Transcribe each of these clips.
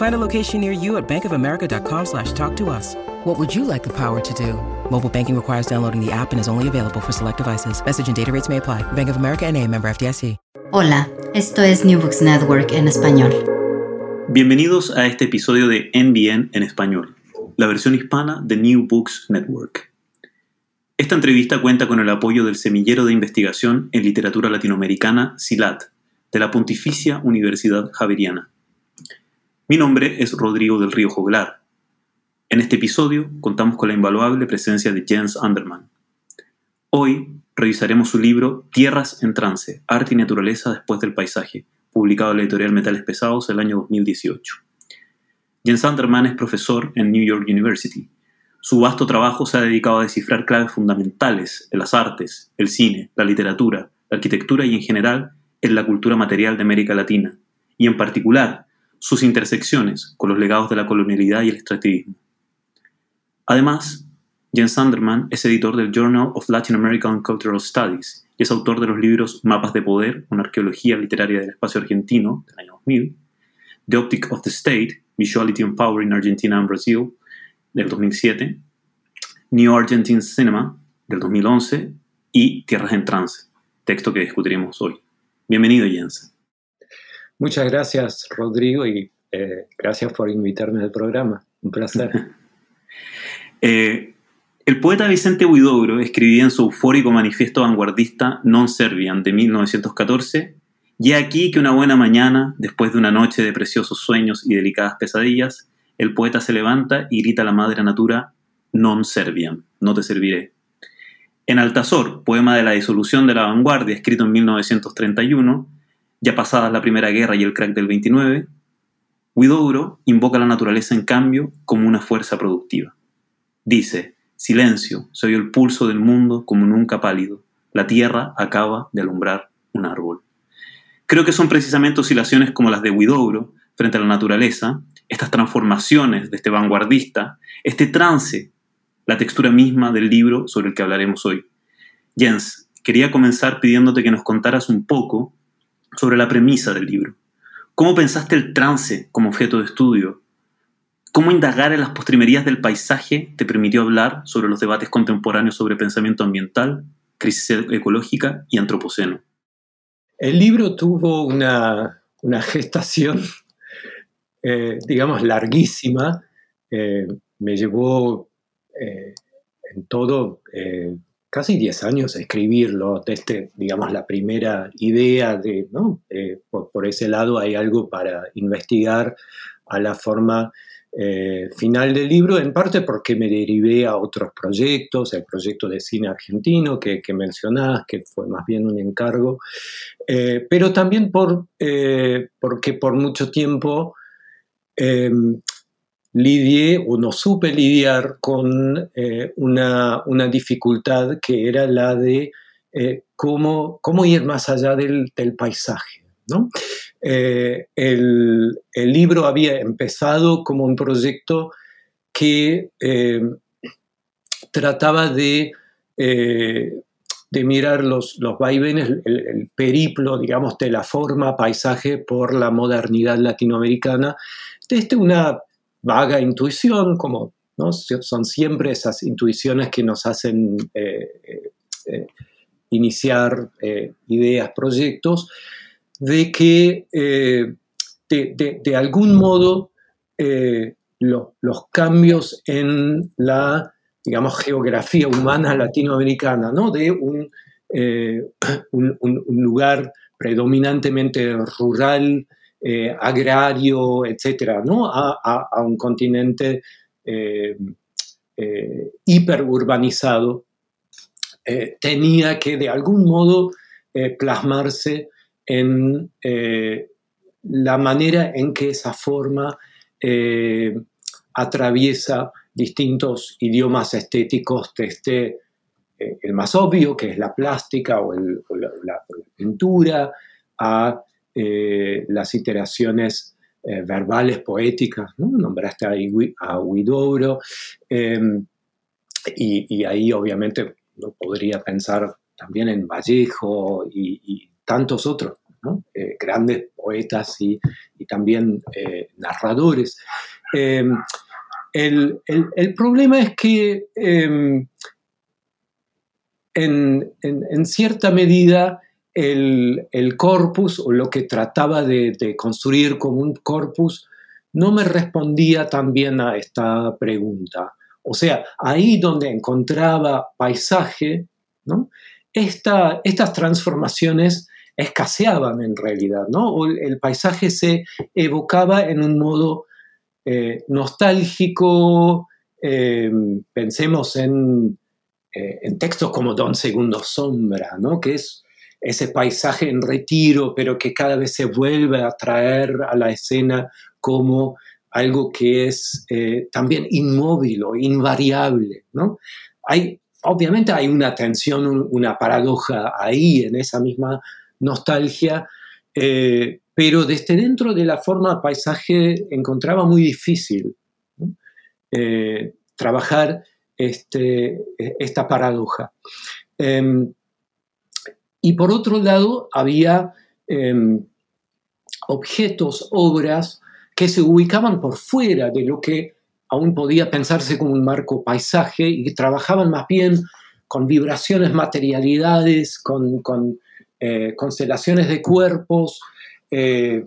Find a location near you at bankofamerica.com slash talk to us. What would you like the power to do? Mobile banking requires downloading the app and is only available for select devices. Message and data rates may apply. Bank of America and a member FDIC. Hola, esto es New Books Network en español. Bienvenidos a este episodio de NBN en español, la versión hispana de New Books Network. Esta entrevista cuenta con el apoyo del Semillero de Investigación en Literatura Latinoamericana, SILAT, de la Pontificia Universidad Javeriana. Mi nombre es Rodrigo del Río Joglar. En este episodio contamos con la invaluable presencia de Jens Anderman. Hoy revisaremos su libro Tierras en Trance, Arte y Naturaleza después del Paisaje, publicado en la editorial Metales Pesados el año 2018. Jens Anderman es profesor en New York University. Su vasto trabajo se ha dedicado a descifrar claves fundamentales en las artes, el cine, la literatura, la arquitectura y en general en la cultura material de América Latina, y en particular sus intersecciones con los legados de la colonialidad y el extractivismo. Además, Jens Sanderman es editor del Journal of Latin American Cultural Studies y es autor de los libros Mapas de Poder, una arqueología literaria del espacio argentino, del año 2000, The Optic of the State, Visuality and Power in Argentina and Brazil, del 2007, New Argentine Cinema, del 2011, y Tierras en Trance, texto que discutiremos hoy. Bienvenido, Jens. Muchas gracias, Rodrigo, y eh, gracias por invitarme al programa. Un placer. eh, el poeta Vicente Huidobro escribía en su eufórico manifiesto vanguardista Non Servian de 1914, y aquí que una buena mañana, después de una noche de preciosos sueños y delicadas pesadillas, el poeta se levanta y grita a la madre natura Non Serviam, no te serviré. En Altazor, poema de la disolución de la vanguardia, escrito en 1931, ya pasada la Primera Guerra y el crack del 29, Huidobro invoca la naturaleza en cambio como una fuerza productiva. Dice, Silencio, se oye el pulso del mundo como nunca pálido. La tierra acaba de alumbrar un árbol. Creo que son precisamente oscilaciones como las de Huidobro frente a la naturaleza, estas transformaciones de este vanguardista, este trance, la textura misma del libro sobre el que hablaremos hoy. Jens, quería comenzar pidiéndote que nos contaras un poco sobre la premisa del libro. ¿Cómo pensaste el trance como objeto de estudio? ¿Cómo indagar en las postrimerías del paisaje te permitió hablar sobre los debates contemporáneos sobre pensamiento ambiental, crisis ecológica y antropoceno? El libro tuvo una, una gestación, eh, digamos, larguísima. Eh, me llevó eh, en todo casi 10 años escribirlo, desde, digamos, la primera idea de, ¿no? por, por, ese lado hay algo para investigar a la forma eh, final del libro, en parte porque me derivé a otros proyectos, el proyecto de cine argentino que, que mencionás, que fue más bien un encargo, eh, pero también por, eh, porque por mucho tiempo em, lidié o no supe lidiar con eh, una, una, dificultad que era la de eh, cómo, cómo, ir más allá del, del paisaje. ¿no? Eh, el, el, libro había empezado como un proyecto que trataba de, de, mirar los, los vaivenes, el, el, periplo, digamos, de la forma paisaje por la modernidad latinoamericana, desde una vaga intuición, como ¿no? son siempre esas intuiciones que nos hacen iniciar ideas, proyectos, de que de, algún modo los cambios en la digamos, geografía humana latinoamericana, ¿no? de un, un lugar predominantemente rural, eh, agrario, etcétera, ¿no? a, un continente eh, eh, hiperurbanizado, tenía que de algún modo plasmarse en la manera en que esa forma atraviesa distintos idiomas estéticos desde el más obvio, que es la plástica o, la, pintura, a eh, las iteraciones eh, verbales, poéticas, ¿no? nombraste a, a Huidobro, em, y, ahí obviamente uno podría pensar también en Vallejo y, tantos otros, eh, grandes poetas y, también narradores. Em, el, problema es que em, en, cierta medida el, corpus o lo que trataba de, construir como un corpus no me respondía también a esta pregunta. O sea, ahí donde encontraba paisaje, ¿no? estas transformaciones escaseaban en realidad, ¿no? el, paisaje se evocaba en un modo eh, nostálgico, eh, pensemos en, eh, en textos como Don Segundo Sombra, ¿no? que es ese paisaje en retiro, pero que cada vez se vuelve a traer a la escena como algo que es eh, también inmóvil o invariable. ¿no? Hay, obviamente hay una tensión, una paradoja ahí en esa misma nostalgia, eh, pero desde dentro de la forma paisaje encontraba muy difícil trabajar este, esta paradoja. Em, y por otro lado, había em, objetos, obras que se ubicaban por fuera de lo que aún podía pensarse como un marco paisaje y trabajaban más bien con vibraciones, materialidades, con, eh, constelaciones de cuerpos, eh,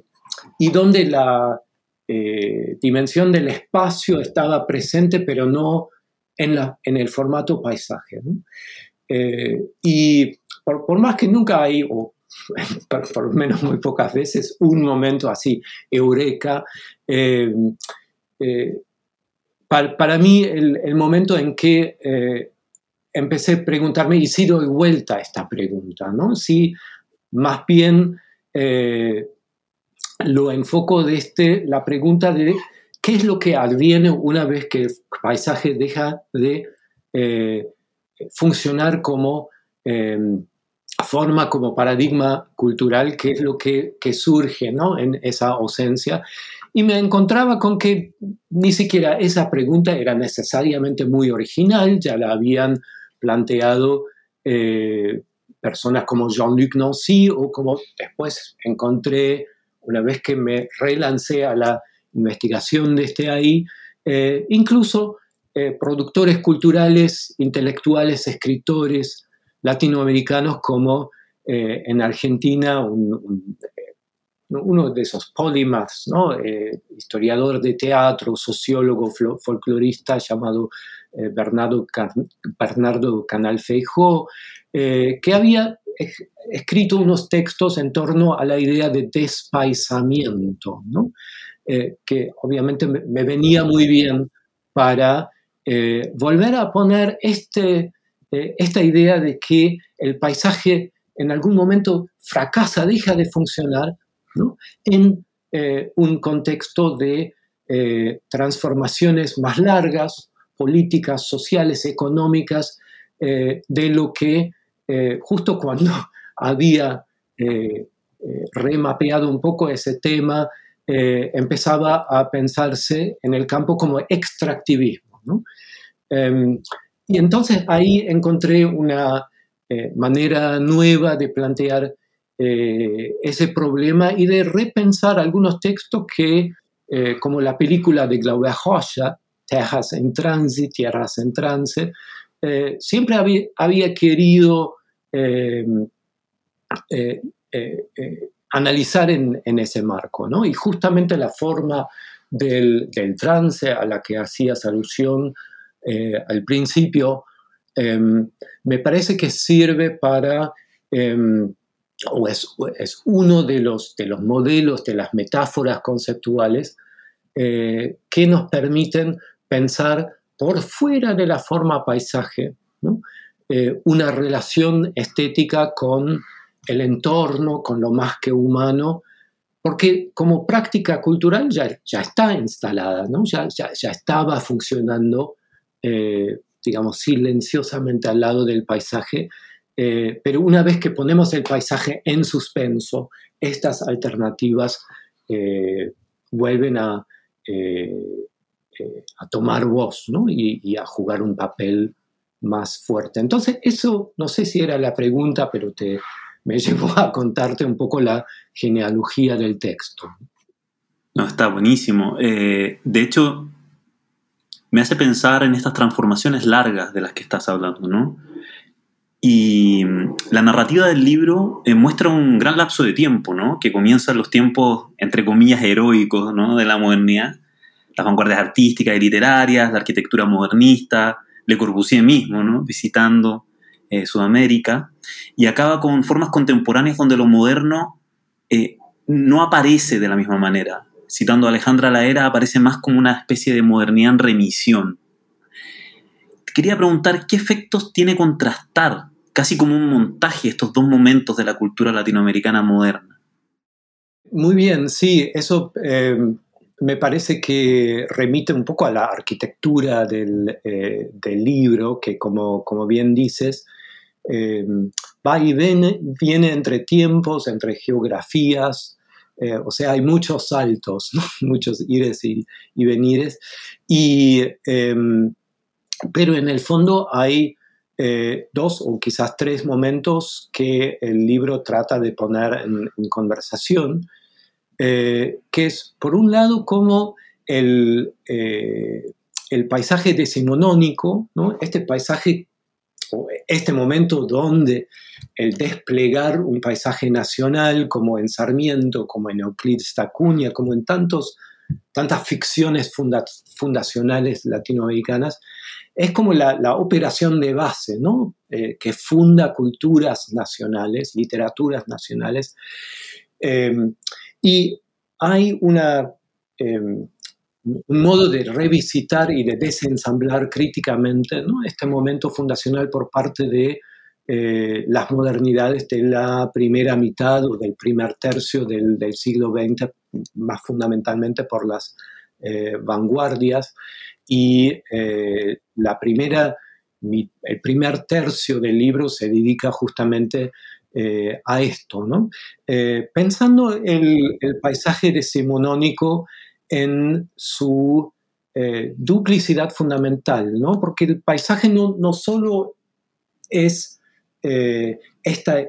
y donde la eh, dimensión del espacio estaba presente, pero no en, la, en el formato paisaje. Y por, más que nunca hay, o por, lo menos muy pocas veces, un momento así, eureka, eh, eh, para, mí el, momento en que empecé a preguntarme, y si doy vuelta a esta pregunta, ¿no? si más bien lo enfoco desde la pregunta de ¿Qué es lo que adviene una vez que el paisaje deja de eh, funcionar como eh, forma, como paradigma cultural? ¿Qué es lo que, surge en esa ausencia? Y me encontraba con que ni siquiera esa pregunta era necesariamente muy original, ya la habían planteado eh, personas como Jean-Luc Nancy o como después encontré, una vez que me relancé a la investigación de este ahí, eh, incluso eh, productores culturales, intelectuales, escritores latinoamericanos como eh, en Argentina uno de esos polymaths, ¿no? historiador de teatro, sociólogo, folclorista llamado Bernardo, Bernardo Canal Feijó, que había escrito unos textos en torno a la idea de despaisamiento. Eh, que obviamente me, venía muy bien para eh, volver a poner este, eh, esta idea de que el paisaje en algún momento fracasa, deja de funcionar en un contexto de transformaciones más largas, políticas, sociales, económicas, de lo que justo cuando había remapeado un poco ese tema eh, empezaba a pensarse en el campo como extractivismo. Em, y entonces ahí encontré una eh, manera nueva de plantear eh, ese problema y de repensar algunos textos que como la película de Glauber Rocha, Tierras en Trance, Tierras en Trance, siempre había, querido analizar en, ese marco, ¿no? Y justamente la forma del, trance a la que hacías alusión al principio, em, me parece que sirve para em, o es, uno de los, de los modelos, de las metáforas conceptuales eh, que nos permiten pensar por fuera de la forma paisaje eh, una relación estética con el entorno, con lo más que humano, porque como práctica cultural ya, ya está instalada, ¿no? ya, ya, estaba funcionando, eh, digamos, silenciosamente al lado del paisaje eh, pero una vez que ponemos el paisaje en suspenso, estas alternativas eh, vuelven a, eh, a, tomar voz y, a jugar un papel más fuerte. Entonces, eso no sé si era la pregunta, pero te, me llevó a contarte un poco la genealogía del texto. No, está buenísimo. de hecho, me hace pensar en estas transformaciones largas de las que estás hablando, ¿no? Y mm, la narrativa del libro eh, muestra un gran lapso de tiempo, ¿no? Que comienza en los tiempos, entre comillas, heroicos, ¿no? De la modernidad. Las vanguardias artísticas y literarias, la arquitectura modernista, Le Corbusier mismo, ¿no? Visitando eh, Sudamérica. Y acaba con formas contemporáneas donde lo moderno eh, no aparece de la misma manera. Citando a Alejandra Laera, aparece más como una especie de modernidad en remisión. Quería preguntar qué efectos tiene contrastar casi como un montaje estos dos momentos de la cultura latinoamericana moderna. Muy bien, sí, eso eh, me parece que remite un poco a la arquitectura del, eh, libro, que como, como, bien dices, eh, va y viene, viene, entre tiempos, entre geografías, o sea, hay muchos saltos, muchos ires y, venires, y, pero en el fondo hay eh, dos o quizás tres momentos que el libro trata de poner en, conversación, eh, que es, por un lado, como el, eh, el paisaje decimonónico, ¿no? este paisaje, este momento donde el desplegar un paisaje nacional, como en Sarmiento, como en Euclides Tacuña, como en tantos, tantas ficciones fundacionales latinoamericanas, es como la, operación de base. Eh, que funda culturas nacionales, literaturas nacionales. Em, y hay una, em, un modo de revisitar y de desensamblar críticamente este momento fundacional por parte de eh, las modernidades de la primera mitad o del primer tercio del, siglo XX, más fundamentalmente por las eh, vanguardias y eh, la primera, el primer tercio del libro se dedica justamente a esto, ¿no? Pensando el, el, paisaje decimonónico en su duplicidad fundamental, ¿no? Porque el paisaje no, no solo es esta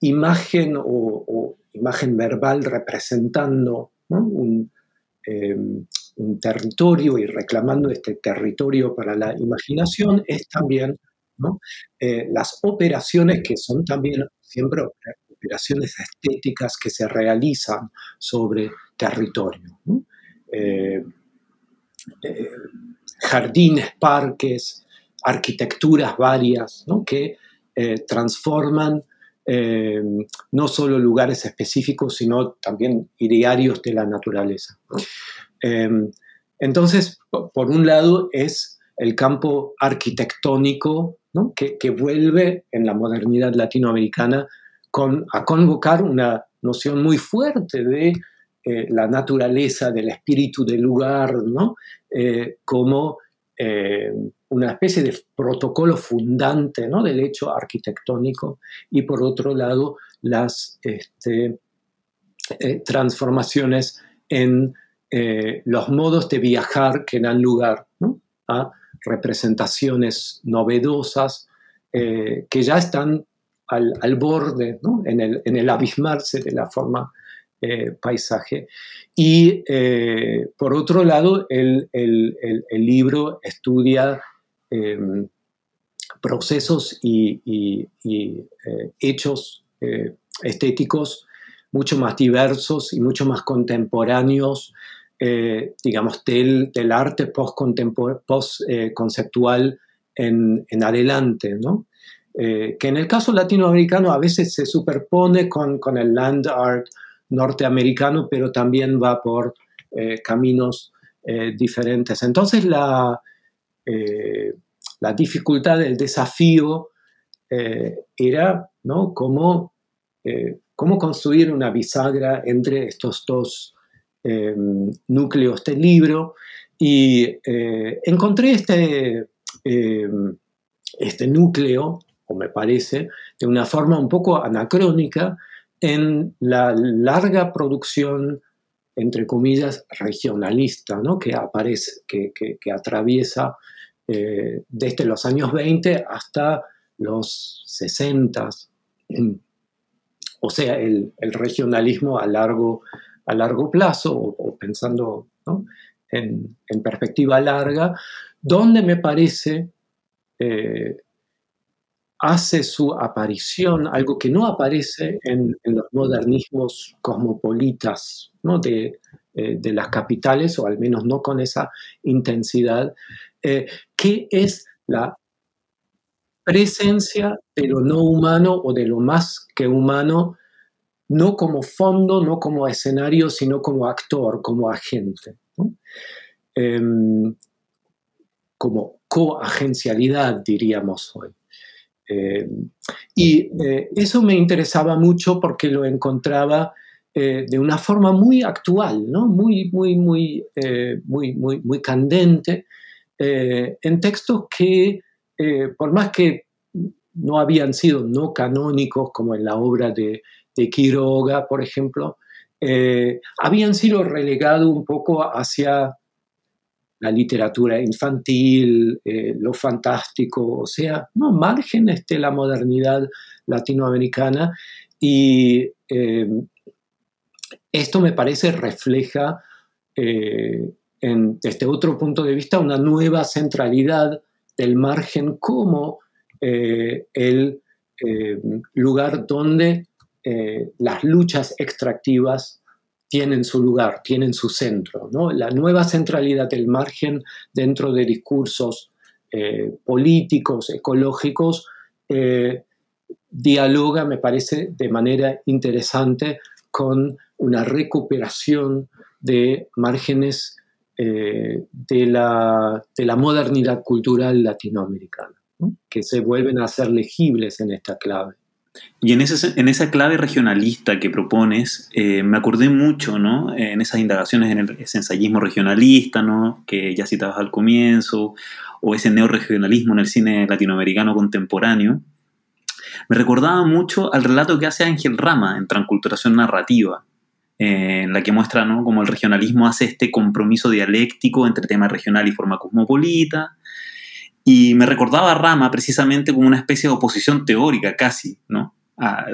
imagen o, imagen verbal representando un, territorio y reclamando este territorio para la imaginación es también eh, las operaciones que son también siempre operaciones estéticas que se realizan sobre territorio. Eh, eh, jardines, parques, arquitecturas varias que transforman no solo lugares específicos, sino también idearios de la naturaleza. Em, entonces, por un lado, es el campo arquitectónico que, vuelve en la modernidad latinoamericana a convocar una noción muy fuerte de eh, la naturaleza, del espíritu del lugar, eh, como eh, una especie de protocolo fundante del hecho arquitectónico y por otro lado las este, transformaciones en los modos de viajar que dan lugar a representaciones novedosas que ya están al, borde, en, el, abismarse de la forma paisaje. Y por otro lado, el, libro estudia em, procesos y, hechos estéticos mucho más diversos y mucho más contemporáneos, eh, digamos, del, arte post-conceptual post, eh, en, en, adelante, ¿no? Eh, que en el caso latinoamericano a veces se superpone con, con el land art norteamericano, pero también va por caminos diferentes. Entonces la, la dificultad, el desafío era ¿no? cómo cómo construir una bisagra entre estos dos eh, núcleos del libro. Y eh, encontré este, eh, este núcleo, me parece, de una forma un poco anacrónica en la larga producción, entre comillas, regionalista, ¿no? que aparece, que, atraviesa desde los años 20 hasta los 60 o sea, el, regionalismo a largo, a largo plazo, o, pensando en, perspectiva larga, donde me parece eh, hace su aparición, algo que no aparece en, los modernismos cosmopolitas eh, de, las capitales, o al menos no con esa intensidad, eh, que es la presencia de lo no humano o de lo más que humano, no como fondo, no como escenario, sino como actor, como agente. Em, como coagencialidad, diríamos hoy. Em, y eh, eso me interesaba mucho porque lo encontraba eh, de una forma muy actual, ¿no? muy, muy, muy, eh, muy, muy, muy candente, en textos que eh, por más que no habían sido no canónicos como en la obra de, Quiroga, por ejemplo, eh, habían sido relegados un poco hacia la literatura infantil, eh, lo fantástico, o sea, no márgenes de la modernidad latinoamericana. Y esto me parece refleja desde otro punto de vista una nueva centralidad del margen como eh, el eh, lugar donde eh, las luchas extractivas tienen su lugar, tienen su centro. La nueva centralidad del margen dentro de discursos políticos, ecológicos, dialoga, me parece, de manera interesante con una recuperación de márgenes eh, de, la, de, la, modernidad cultural latinoamericana, que se vuelven a ser legibles en esta clave. Y en, en esa clave regionalista que propones, eh, me acordé mucho, ¿no? En esas indagaciones en el, ese ensayismo regionalista, ¿no? Que ya citabas al comienzo, o ese neoregionalismo en el cine latinoamericano contemporáneo. Me recordaba mucho al relato que hace Ángel Rama en Transculturación Narrativa, en la que muestra ¿no? cómo el regionalismo hace este compromiso dialéctico entre tema regional y forma cosmopolita. Y me recordaba a Rama precisamente como una especie de oposición teórica casi, ¿no?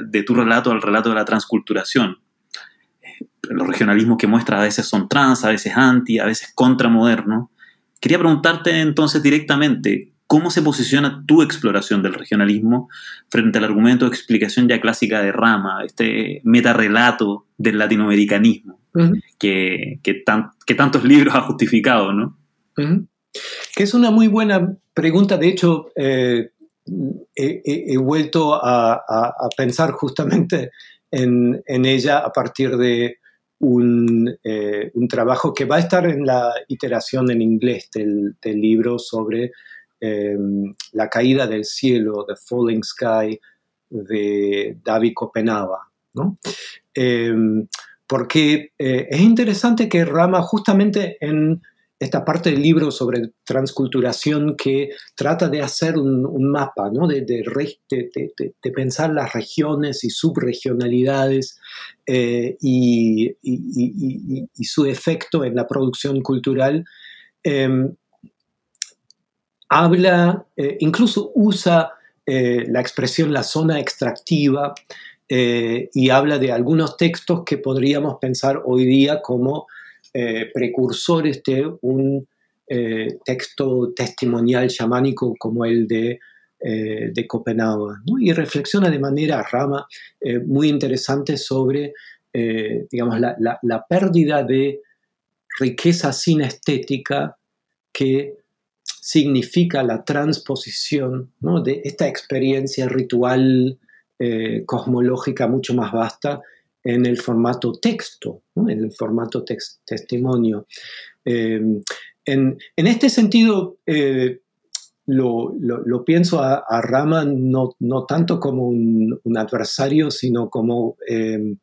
de tu relato al relato de la transculturación. Los regionalismos que muestra a veces son trans, a veces anti, a veces contramoderno. Quería preguntarte entonces directamente, ¿Cómo se posiciona tu exploración del regionalismo frente al argumento de explicación ya clásica de Rama, este metarrelato del latinoamericanismo, que, que, tantos libros ha justificado, ¿no? Que es una muy buena pregunta. De hecho, eh, he, vuelto a, pensar justamente en, ella a partir de un, eh, un, trabajo que va a estar en la iteración en inglés del, libro sobre Em, la caída del cielo, The Falling Sky, de David Copenhaga. Em, porque eh, es interesante que Rama justamente en esta parte del libro sobre transculturación que trata de hacer un, mapa, de, de, pensar las regiones y subregionalidades eh, y, su efecto en la producción cultural, em, habla, eh, incluso usa eh, la expresión la zona extractiva y habla de algunos textos que podríamos pensar hoy día como precursores de un texto testimonial chamánico como el de eh, de Copenhague, y reflexiona de manera rama eh, muy interesante sobre, eh, digamos, la, pérdida de riqueza estética que significa la transposición de esta experiencia ritual cosmológica mucho más vasta en el formato texto, en el formato testimonio. En, en, este sentido, lo, pienso a, Rama no, tanto como un, adversario, sino como, em,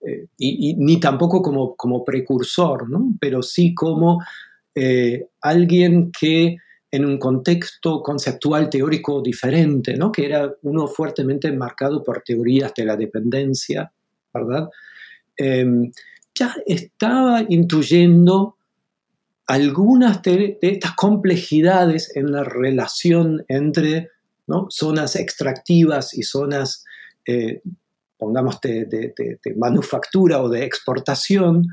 eh, y, ni tampoco como, como precursor, pero sí como eh, alguien que en un contexto conceptual teórico diferente, ¿no? que era uno fuertemente marcado por teorías de la dependencia, ¿verdad? Em, ya estaba intuyendo algunas de, estas complejidades en la relación entre zonas extractivas y zonas, eh, pongamos, de, manufactura o de exportación,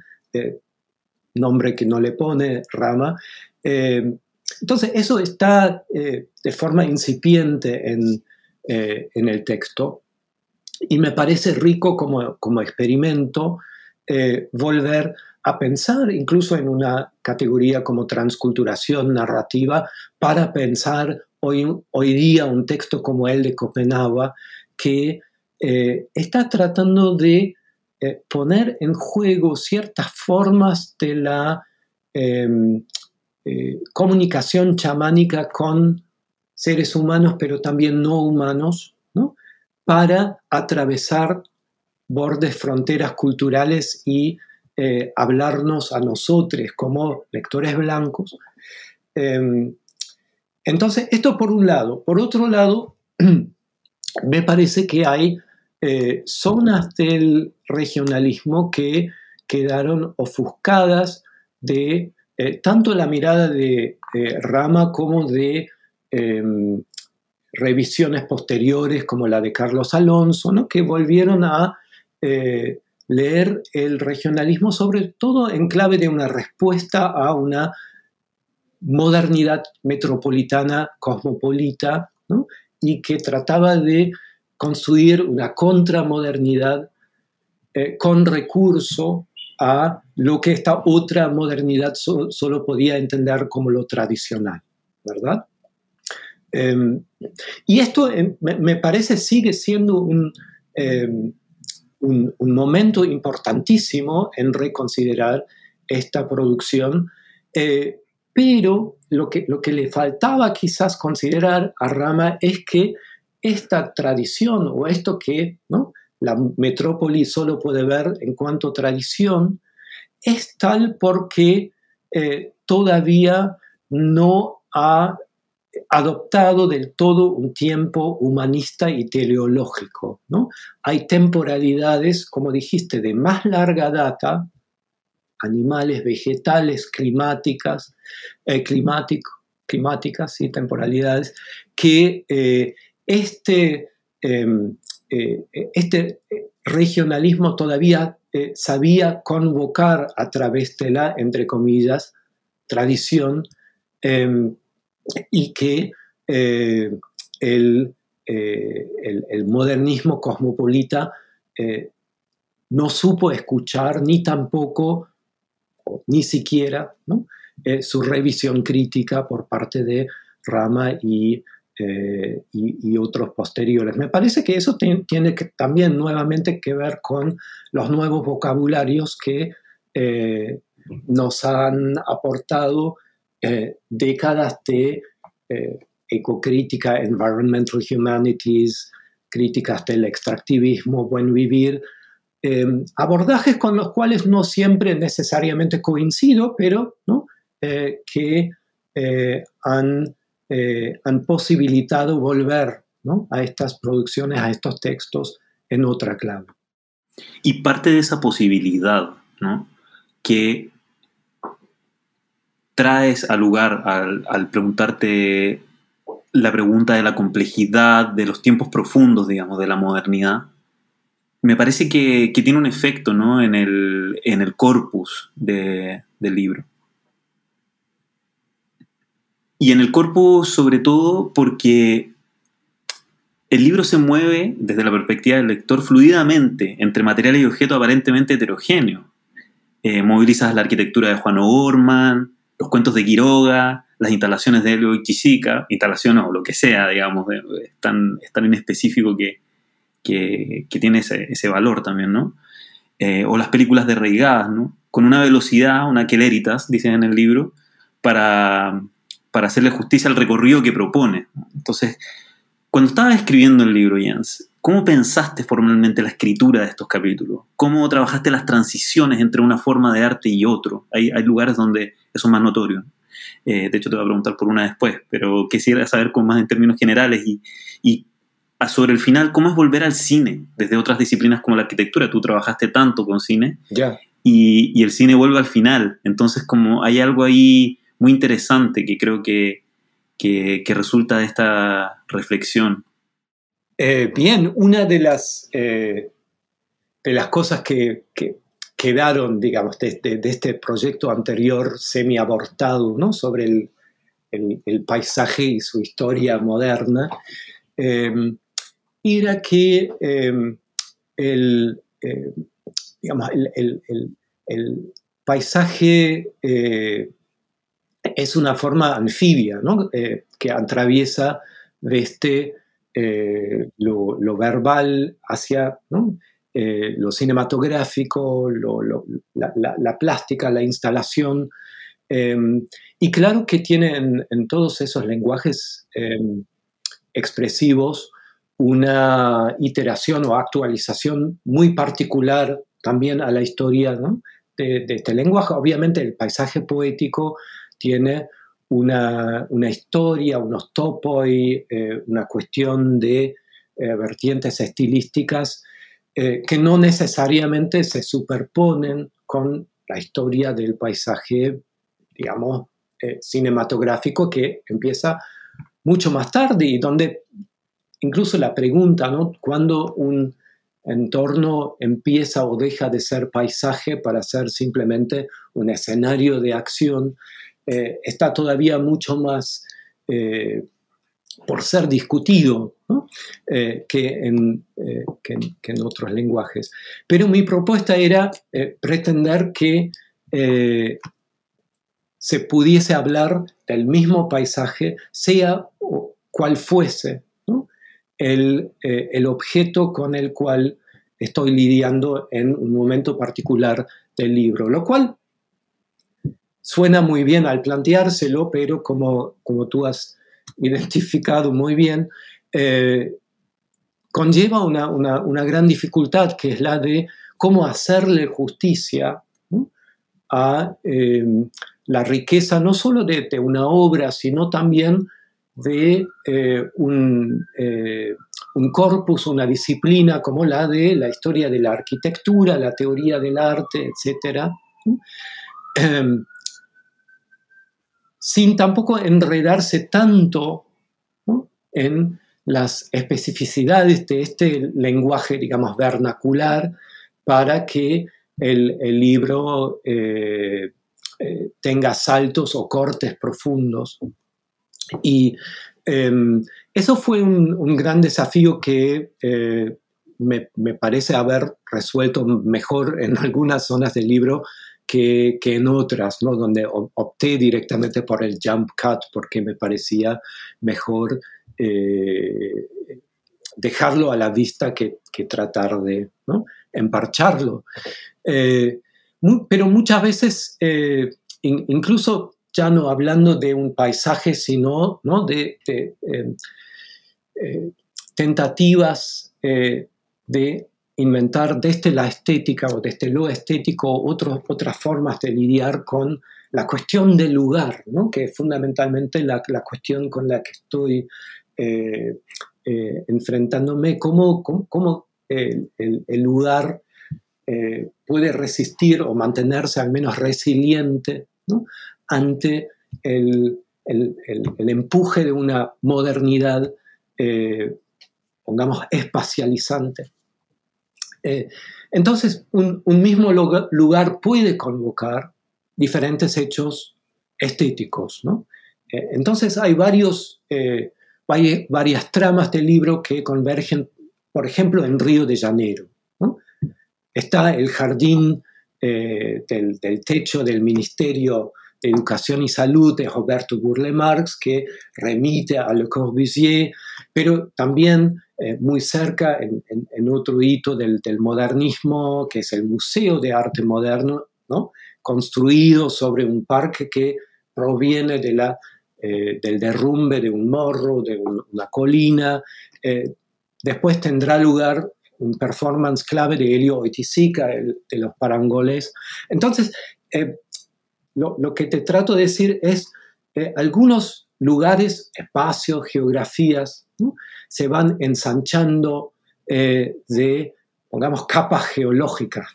nombre que no le pone Rama. Eh, entonces, eso está eh, de forma incipiente en, el texto y me parece rico como, como experimento volver a pensar incluso en una categoría como transculturación narrativa para pensar hoy, hoy día un texto como el de Copenhague que eh, está tratando de eh, poner en juego ciertas formas de la em, eh, comunicación chamánica con seres humanos, pero también no humanos, para atravesar bordes, fronteras culturales y eh, hablarnos a nosotros como lectores blancos. Em, entonces, esto por un lado. Por otro lado, me parece que hay eh, zonas del regionalismo que quedaron ofuscadas de eh, tanto la mirada de Rama como de em, revisiones posteriores como la de Carlos Alonso, que volvieron a leer el regionalismo sobre todo en clave de una respuesta a una modernidad metropolitana cosmopolita y que trataba de construir una contramodernidad eh, con recurso a lo que esta otra modernidad solo podía entender como lo tradicional, ¿verdad? Em, y esto em, me, parece sigue siendo un, em, un, momento importantísimo en reconsiderar esta producción, eh, pero lo que, lo que le faltaba quizás considerar a Rama es que esta tradición o esto que ¿no? la metrópoli solo puede ver en cuanto tradición, es tal porque eh, todavía no ha adoptado del todo un tiempo humanista y teleológico. ¿no? Hay temporalidades, como dijiste, de más larga data, animales, vegetales, climáticas, eh, climáticas y temporalidades, que eh, este, em, eh, este regionalismo todavía sabía convocar a través de la, entre comillas, tradición, em, y que eh, eh, el, modernismo cosmopolita eh, no supo escuchar ni tampoco, ni siquiera, su revisión crítica por parte de Rama y, y, otros posteriores. Me parece que eso tiene también nuevamente que ver con los nuevos vocabularios que nos han aportado eh, décadas de eh, ecocrítica, environmental humanities, críticas del extractivismo, buen vivir, eh, abordajes con los cuales no siempre necesariamente coincido, pero que han, han, posibilitado volver a estas producciones, a estos textos en otra clave. Y parte de esa posibilidad, ¿no? que traes al lugar al, preguntarte la pregunta de la complejidad, de los tiempos profundos, digamos, de la modernidad, me parece que, tiene un efecto ¿no? en, el, en el corpus del libro. Y en el corpus sobre todo porque el libro se mueve desde la perspectiva del lector fluidamente entre materiales y objetos aparentemente heterogéneos. Eh, movilizas la arquitectura de Juan O'Gorman, los cuentos de Quiroga, las instalaciones de Elio Chichica, instalaciones o lo que sea, digamos, es tan, en específico que, que, tiene ese, valor también, ¿no? Eh, o las películas de Reigadas, ¿no? Con una velocidad, una queleritas, dicen en el libro, para, para hacerle justicia al recorrido que propone. Entonces, cuando estabas escribiendo el libro, Jens, ¿cómo pensaste formalmente la escritura de estos capítulos? ¿Cómo trabajaste las transiciones entre una forma de arte y otro? Hay, hay lugares donde eso es más notorio. Eh, de hecho, te voy a preguntar por una después, pero quisiera saber con más en términos generales y, y sobre el final, ¿cómo es volver al cine desde otras disciplinas como la arquitectura? Tú trabajaste tanto con cine ya. y, y, el cine vuelve al final. Entonces, como hay algo ahí muy interesante que creo que, que, resulta de esta reflexión. Eh, bien, una de las, eh, de las cosas que, que, quedaron, digamos, de, este proyecto anterior semi-abortado, ¿no? Sobre el, el, paisaje y su historia moderna, em, era que em, el, em, digamos, el, paisaje eh, es una forma anfibia ¿no? Eh, que atraviesa desde eh, lo, verbal hacia eh, lo cinematográfico, la, plástica, la instalación. Em, y claro que tiene en, todos esos lenguajes em, expresivos una iteración o actualización muy particular también a la historia de, este lenguaje. Obviamente el paisaje poético tiene una, historia, unos eh, una cuestión de eh, vertientes estilísticas eh, que no necesariamente se superponen con la historia del paisaje, digamos, cinematográfico que empieza mucho más tarde y donde incluso la pregunta, ¿no? Cuando un entorno empieza o deja de ser paisaje para ser simplemente un escenario de acción, eh, está todavía mucho más eh, por ser discutido eh, que, en, en, otros lenguajes. Pero mi propuesta era pretender que se pudiese hablar del mismo paisaje, sea cual fuese el, el objeto con el cual estoy lidiando en un momento particular del libro, lo cual suena muy bien al planteárselo, pero como, como tú has identificado muy bien, eh, conlleva una, gran dificultad, que es la de cómo hacerle justicia a eh, la riqueza no solo de, una obra, sino también de eh, un, un, corpus, una disciplina como la de la historia de la arquitectura, la teoría del arte, etc sin tampoco enredarse tanto en las especificidades de este lenguaje, digamos, vernacular, para que el, libro eh, eh, tenga saltos o cortes profundos. Y em, eso fue un, gran desafío que eh, me, me, parece haber resuelto mejor en algunas zonas del libro que, en otras, ¿no? donde opté directamente por el jump cut porque me parecía mejor eh, dejarlo a la vista que, tratar de emparcharlo. Eh, pero muchas veces, eh, incluso ya no hablando de un paisaje, sino ¿no? de, tentativas de inventar desde la estética o desde lo estético otras formas de lidiar con la cuestión del lugar, ¿no? que es fundamentalmente la, cuestión con la que estoy eh, eh, enfrentándome, cómo, cómo, el, lugar eh, puede resistir o mantenerse al menos resiliente ante el, empuje de una modernidad, pongamos, espacializante. Eh, entonces, un, mismo lugar puede convocar diferentes hechos estéticos. ¿no? Eh, entonces, hay varios, eh, varias tramas del libro que convergen, por ejemplo, en Río de Janeiro. Está el jardín del, del, techo del Ministerio de Educación y Salud de Roberto Burle Marx, que remite a Le Corbusier, pero también eh, muy cerca, en, otro hito del, modernismo, que es el Museo de Arte Moderno, ¿no? construido sobre un parque que proviene de la, eh, del derrumbe de un morro, de una colina. Eh, después tendrá lugar un performance clave de Elio Oiticica, de los parangoles. Entonces, lo, lo, que te trato de decir es algunos lugares, espacios, geografías, se van ensanchando eh, de, pongamos, capas geológicas,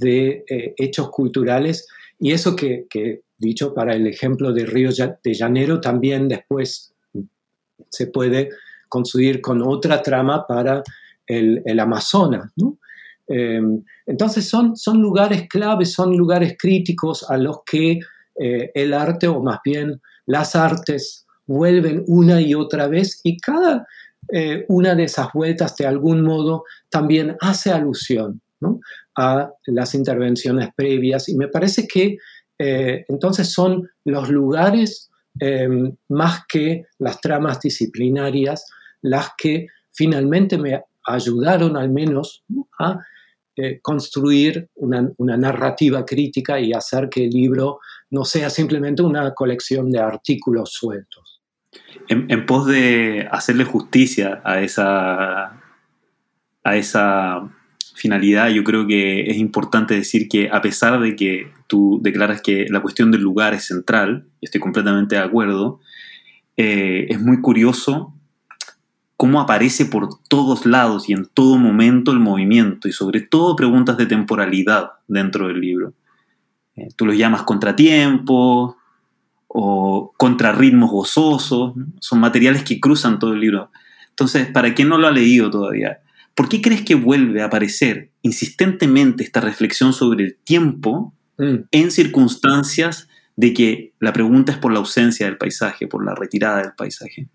de eh, hechos culturales. Y eso que, dicho para el ejemplo de Río de Janeiro, también después se puede construir con otra trama para el, Amazonas. Em, entonces son, son lugares claves, son lugares críticos a los que eh, el arte, o más bien las artes, vuelven una y otra vez y cada eh, una de esas vueltas de algún modo también hace alusión a las intervenciones previas. Y me parece que eh, entonces son los lugares em, más que las tramas disciplinarias las que finalmente me ayudaron al menos a eh, construir una, una, narrativa crítica y hacer que el libro no sea simplemente una colección de artículos sueltos en, pos de hacerle justicia a esa, a esa finalidad, yo creo que es importante decir que a pesar de que tú declaras que la cuestión del lugar es central, estoy completamente de acuerdo, eh, es muy curioso cómo aparece por todos lados y en todo momento el movimiento, y sobre todo preguntas de temporalidad dentro del libro. Eh, tú los llamas contratiempos, o contrarritmos gozosos, son materiales que cruzan todo el libro. Entonces, para quien no lo ha leído todavía, ¿por qué crees que vuelve a aparecer insistentemente esta reflexión sobre el tiempo mm. en circunstancias de que la pregunta es por la ausencia del paisaje, por la retirada del paisaje?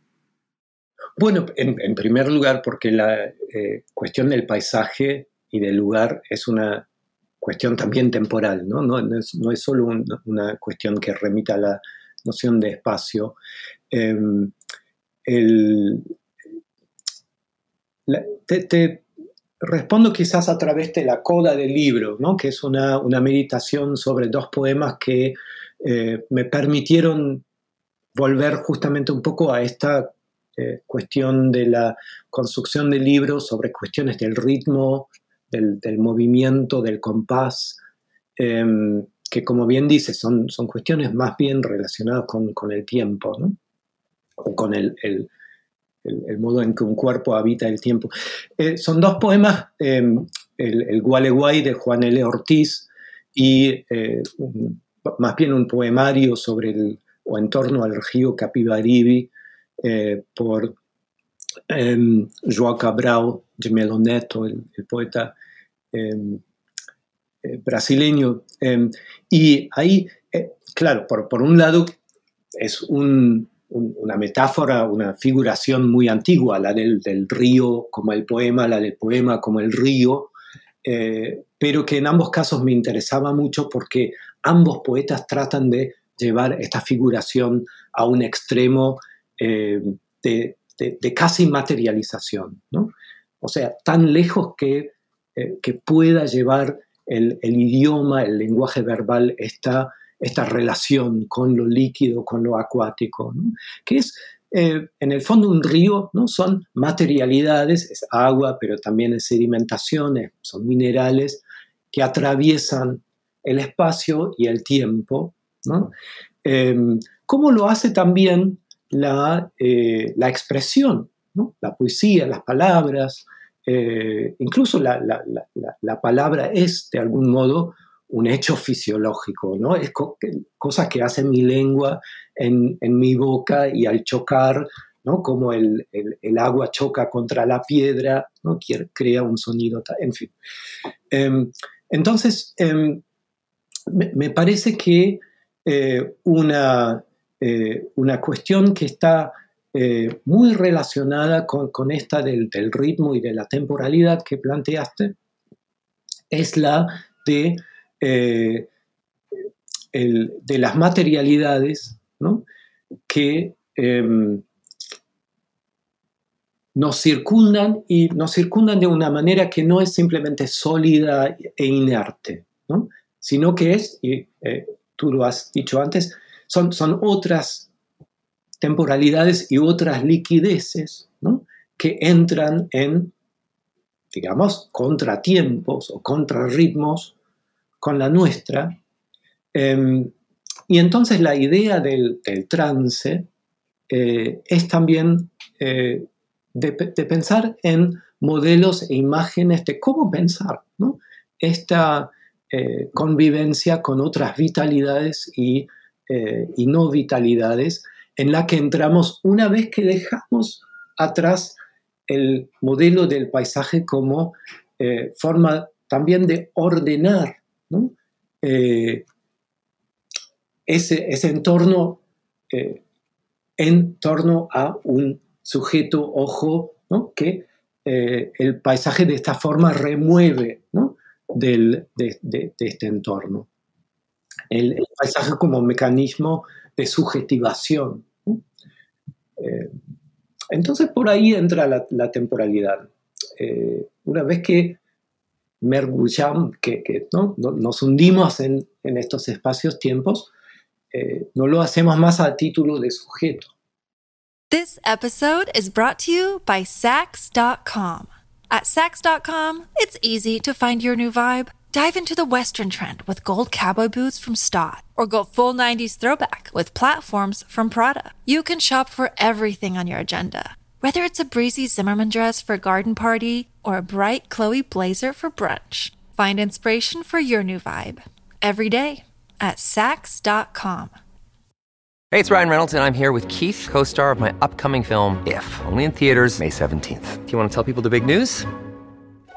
Bueno, en, primer lugar, porque la eh, cuestión del paisaje y del lugar es una cuestión también temporal, ¿no? No, es, solo una cuestión que remita a la noción de espacio. Em, te, respondo quizás a través de la coda del libro, ¿no? que es una, meditación sobre dos poemas que eh, me permitieron volver justamente un poco a esta eh, cuestión de la construcción del libro, sobre cuestiones del ritmo, del, movimiento, del compás. Em, que como bien dice, son, son cuestiones más bien relacionadas con, el tiempo, o con el, modo en que un cuerpo habita el tiempo. Eh, son dos poemas, em, el, el Gualeguay de Juan L. Ortiz y eh, más bien un poemario sobre el, o en torno al río Capibaribi eh, por em, João Cabral de Meloneto, el, el poeta em, brasileño. Em, y ahí, eh, claro, por, un lado es una metáfora, una figuración muy antigua, la del, río como el poema, la del poema como el río, eh, pero que en ambos casos me interesaba mucho porque ambos poetas tratan de llevar esta figuración a un extremo de, casi materialización, O sea, tan lejos que, que pueda llevar el, idioma, el lenguaje verbal, esta, esta relación con lo líquido, con lo acuático, que es eh, en el fondo un río, ¿no? son materialidades, es agua, pero también es sedimentaciones, son minerales que atraviesan el espacio y el tiempo. ¿no? Em, ¿Cómo lo hace también la, eh, la expresión, la poesía, las palabras, eh, incluso la, palabra es de algún modo un hecho fisiológico, ¿no? Es cosas que hace mi lengua en, mi boca y al chocar ¿no? como el, agua choca contra la piedra, ¿no? crea un sonido, en fin. Em, entonces, em, me, parece que eh, una, eh, una cuestión que está eh, muy relacionada con, esta del, ritmo y de la temporalidad que planteaste es la de, de las materialidades que em, nos circundan y nos circundan de una manera que no es simplemente sólida e inerte, sino que es, y eh, tú lo has dicho antes, son, son otras temporalidades y otras liquideces que entran en, digamos, contratiempos o contrarritmos con la nuestra. Em, y entonces la idea del, trance eh, es también eh, de, pensar en modelos e imágenes de cómo pensar esta eh, convivencia con otras vitalidades y, no vitalidades en la que entramos una vez que dejamos atrás el modelo del paisaje como forma también de ordenar ese, ese entorno eh, en torno a un sujeto ojo que eh, el paisaje de esta forma remueve de, este entorno. El, paisaje como mecanismo de subjetivación. Eh, entonces por ahí entra la, temporalidad. una vez que mergullamos, que, nos hundimos en, en estos espacios-tiempos, eh, no lo hacemos más a título de sujeto. This episode is brought to you by Sax.com. At Sax.com, it's easy to find your new vibe. Dive into the Western trend with gold cowboy boots from Stott, or go full 90s throwback with platforms from Prada. You can shop for everything on your agenda, whether it's a breezy Zimmerman dress for a garden party or a bright Chloe blazer for brunch. Find inspiration for your new vibe every day at Sax.com. Hey, it's Ryan Reynolds, and I'm here with Keith, co star of my upcoming film, If, only in theaters, May 17th. Do you want to tell people the big news?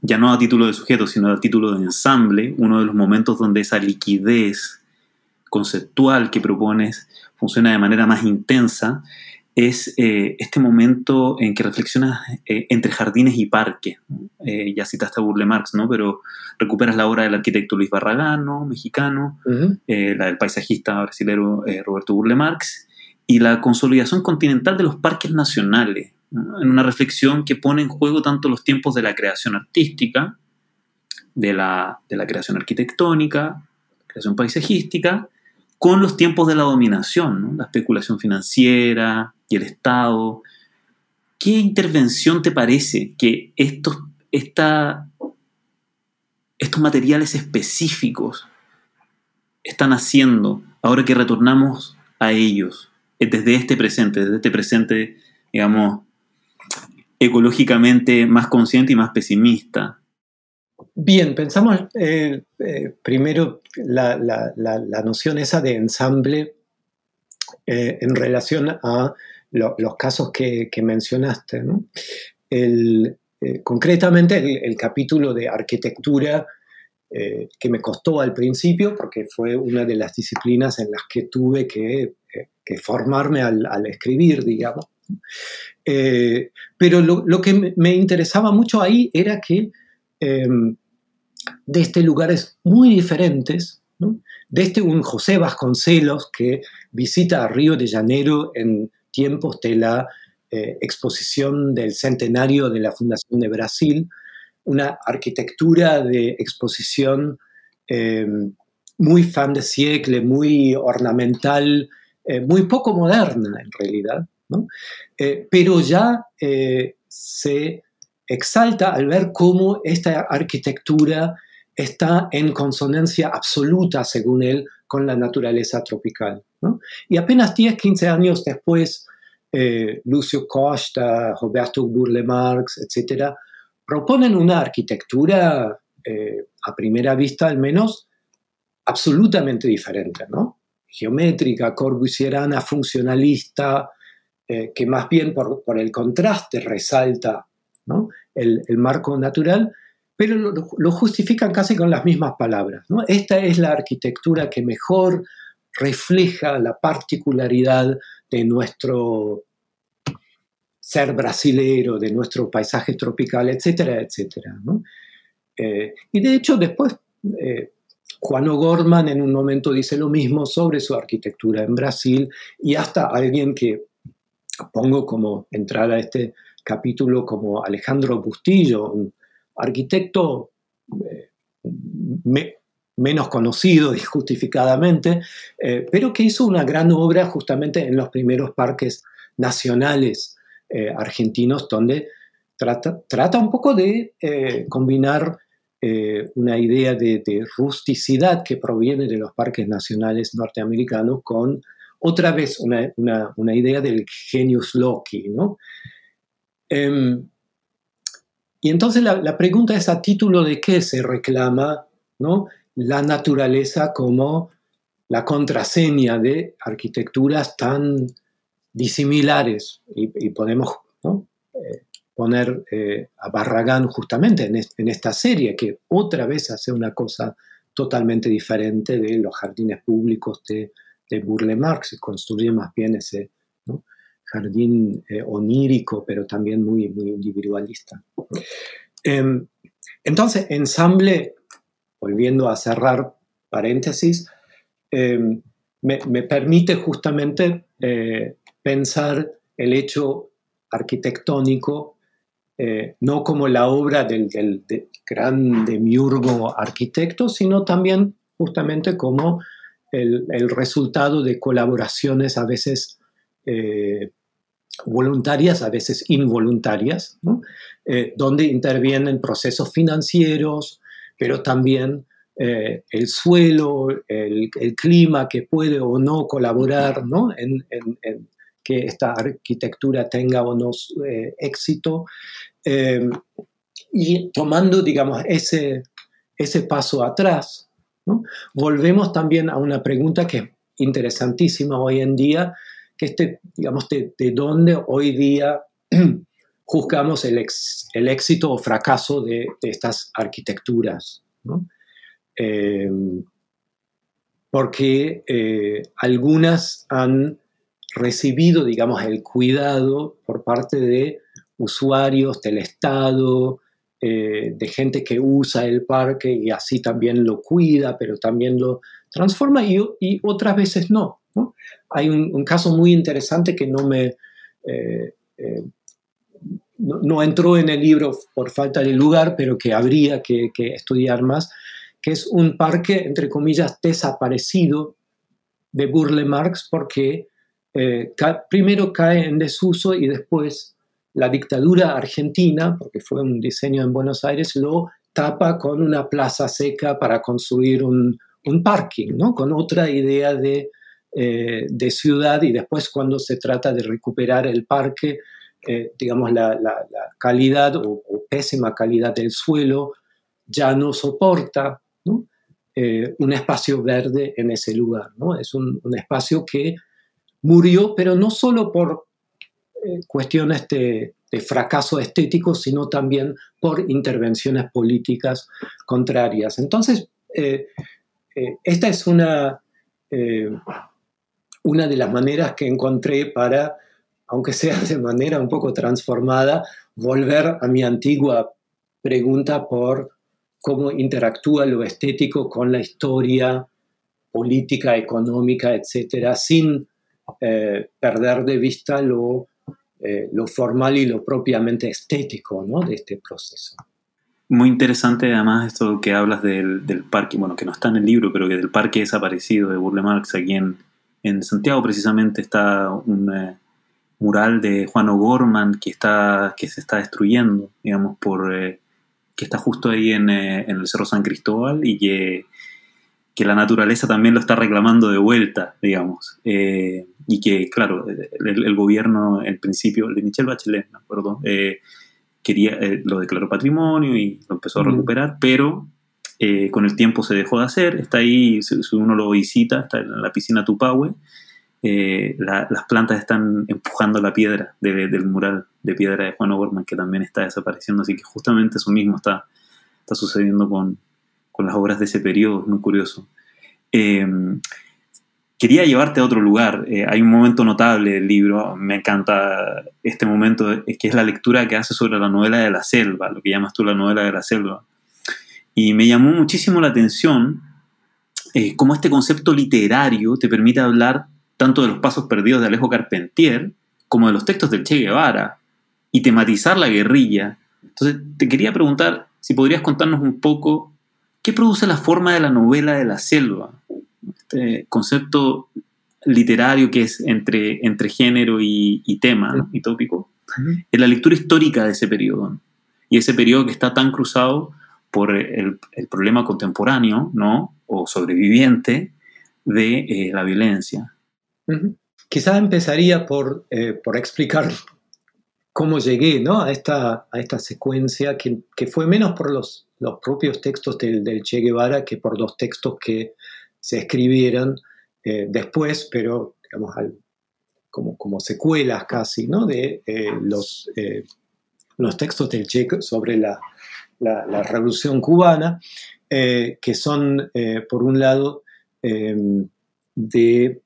ya no a título de sujeto, sino a título de ensamble, uno de los momentos donde esa liquidez conceptual que propones funciona de manera más intensa, es eh, este momento en que reflexionas eh, entre jardines y parques. Eh, ya citaste a Burle Marx, ¿no? pero recuperas la obra del arquitecto Luis Barragano, mexicano, la del paisajista brasileño Roberto Burle Marx, y la consolidación continental de los parques nacionales, en una reflexión que pone en juego tanto los tiempos de la creación artística, de la, creación arquitectónica, creación paisajística, con los tiempos de la dominación, la especulación financiera y el Estado. ¿Qué intervención te parece que estos, estos materiales específicos están haciendo ahora que retornamos a ellos, desde este presente, desde este presente, digamos, ecológicamente más consciente y más pesimista? Bien, pensamos eh, eh, primero la, noción esa de ensamble eh, en relación a los casos que, mencionaste. concretamente el, capítulo de arquitectura que me costó al principio porque fue una de las disciplinas en las que tuve que, formarme al, al, escribir, digamos. Eh, pero lo, que me interesaba mucho ahí era que em, desde lugares muy diferentes, desde un José Vasconcelos que visita a Río de Janeiro en tiempos de la eh, exposición del centenario de la Fundación de Brasil, una arquitectura de exposición em, muy fan de siècle, muy ornamental, eh, muy poco moderna en realidad, eh, pero ya eh, se exalta al ver cómo esta arquitectura está en consonancia absoluta, según él, con la naturaleza tropical. Y apenas 10, 15 años después, eh, Lucio Costa, Roberto Burle Marx, etc., proponen una arquitectura, a primera vista al menos, absolutamente diferente, ¿no? Geométrica, corbusierana, funcionalista, eh, que más bien por, el contraste resalta el, marco natural, pero lo, justifican casi con las mismas palabras. Esta es la arquitectura que mejor refleja la particularidad de nuestro ser brasilero, de nuestro paisaje tropical, etcétera, etcétera. Eh, y de hecho después eh, Juan O'Gorman en un momento dice lo mismo sobre su arquitectura en Brasil y hasta alguien que pongo como entrada a este capítulo como Alejandro Bustillo, un arquitecto eh, menos conocido y justificadamente, eh, pero que hizo una gran obra justamente en los primeros parques nacionales eh, argentinos, donde trata, trata, un poco de combinar una idea de, rusticidad que proviene de los parques nacionales norteamericanos con otra vez una, idea del genius loci, ¿no? Em, y entonces la, pregunta es a título de qué se reclama ¿no? la naturaleza como la contraseña de arquitecturas tan disimilares. Y, podemos eh, poner eh, a Barragán justamente en, esta serie, que otra vez hace una cosa totalmente diferente de los jardines públicos de, de Burle Marx, construye más bien ese jardín eh, onírico, pero también muy, muy individualista. Em, entonces, ensamble, volviendo a cerrar paréntesis, em, me, permite justamente eh, pensar el hecho arquitectónico eh, no como la obra del, del, gran demiurgo arquitecto, sino también justamente como el, resultado de colaboraciones a veces voluntarias, a veces involuntarias, eh, donde intervienen procesos financieros, pero también eh, el suelo, el, clima que puede o no colaborar En, que esta arquitectura tenga o no eh, éxito. y tomando, digamos, ese, ese paso atrás, volvemos también a una pregunta que es interesantísima hoy en día, que este, digamos, de, dónde hoy día juzgamos el, el, éxito o fracaso de, estas arquitecturas. Eh, porque eh, algunas han recibido, digamos, el cuidado por parte de usuarios del Estado, eh, de gente que usa el parque y así también lo cuida, pero también lo transforma y, y otras veces no. Hay un, caso muy interesante que no me... Eh, eh, no, entró en el libro por falta de lugar, pero que habría que, estudiar más, que es un parque, entre comillas, desaparecido de Burle Marx porque eh, primero cae en desuso y después la dictadura argentina, porque fue un diseño en Buenos Aires, lo tapa con una plaza seca para construir un, un parking, ¿no? con otra idea de eh, de ciudad y después cuando se trata de recuperar el parque, eh, digamos, la, calidad o, pésima calidad del suelo ya no soporta eh, un espacio verde en ese lugar. ¿no? Es un, espacio que murió, pero no solo por cuestiones de, fracaso estético, sino también por intervenciones políticas contrarias. Entonces, esta es una, una de las maneras que encontré para, aunque sea de manera un poco transformada, volver a mi antigua pregunta por cómo interactúa lo estético con la historia política, económica, etcétera, sin eh, perder de vista lo, eh, lo, formal y lo propiamente estético ¿no? de este proceso. Muy interesante además esto que hablas del, del, parque, bueno, que no está en el libro, pero que del parque desaparecido de Burle Marx aquí en, en Santiago precisamente está un, eh, mural de Juan O'Gorman que, está, que se está destruyendo, digamos, por, eh, que está justo ahí en, el Cerro San Cristóbal y que, que, la naturaleza también lo está reclamando de vuelta, digamos. y que, claro, el, gobierno, en principio, el de Michelle Bachelet, me acuerdo, quería, lo declaró patrimonio y lo empezó a recuperar, pero eh, con el tiempo se dejó de hacer, está ahí, si uno lo visita, está en la piscina Tupahue, eh, las plantas están empujando la piedra del mural de piedra de Juan O'Gorman, que también está desapareciendo, así que justamente eso mismo está, está sucediendo con, con las obras de ese periodo, es muy curioso. Em, quería llevarte a otro lugar. Eh, hay un momento notable del libro, me encanta este momento, que es la lectura que hace sobre la novela de la selva, lo que llamas tú la novela de la selva. Y me llamó muchísimo la atención eh, cómo este concepto literario te permite hablar tanto de los pasos perdidos de Alejo Carpentier como de los textos del Che Guevara y tematizar la guerrilla. Entonces, te quería preguntar si podrías contarnos un poco qué produce la forma de la novela de la selva, este concepto literario que es entre, entre género y, tema y tópico, en la lectura histórica de ese periodo. Y ese periodo que está tan cruzado por el, problema contemporáneo, ¿no? O sobreviviente de eh, la violencia. Quizás empezaría por, eh, por, explicar cómo llegué ¿no? a, esta, a esta secuencia, que, que fue menos por los, los propios textos del, Che Guevara que por dos textos que se escribieron eh, después, pero digamos, como, como secuelas casi, ¿no? de los, los textos del Che sobre la, la, revolución cubana, eh, que son, eh, por un lado, de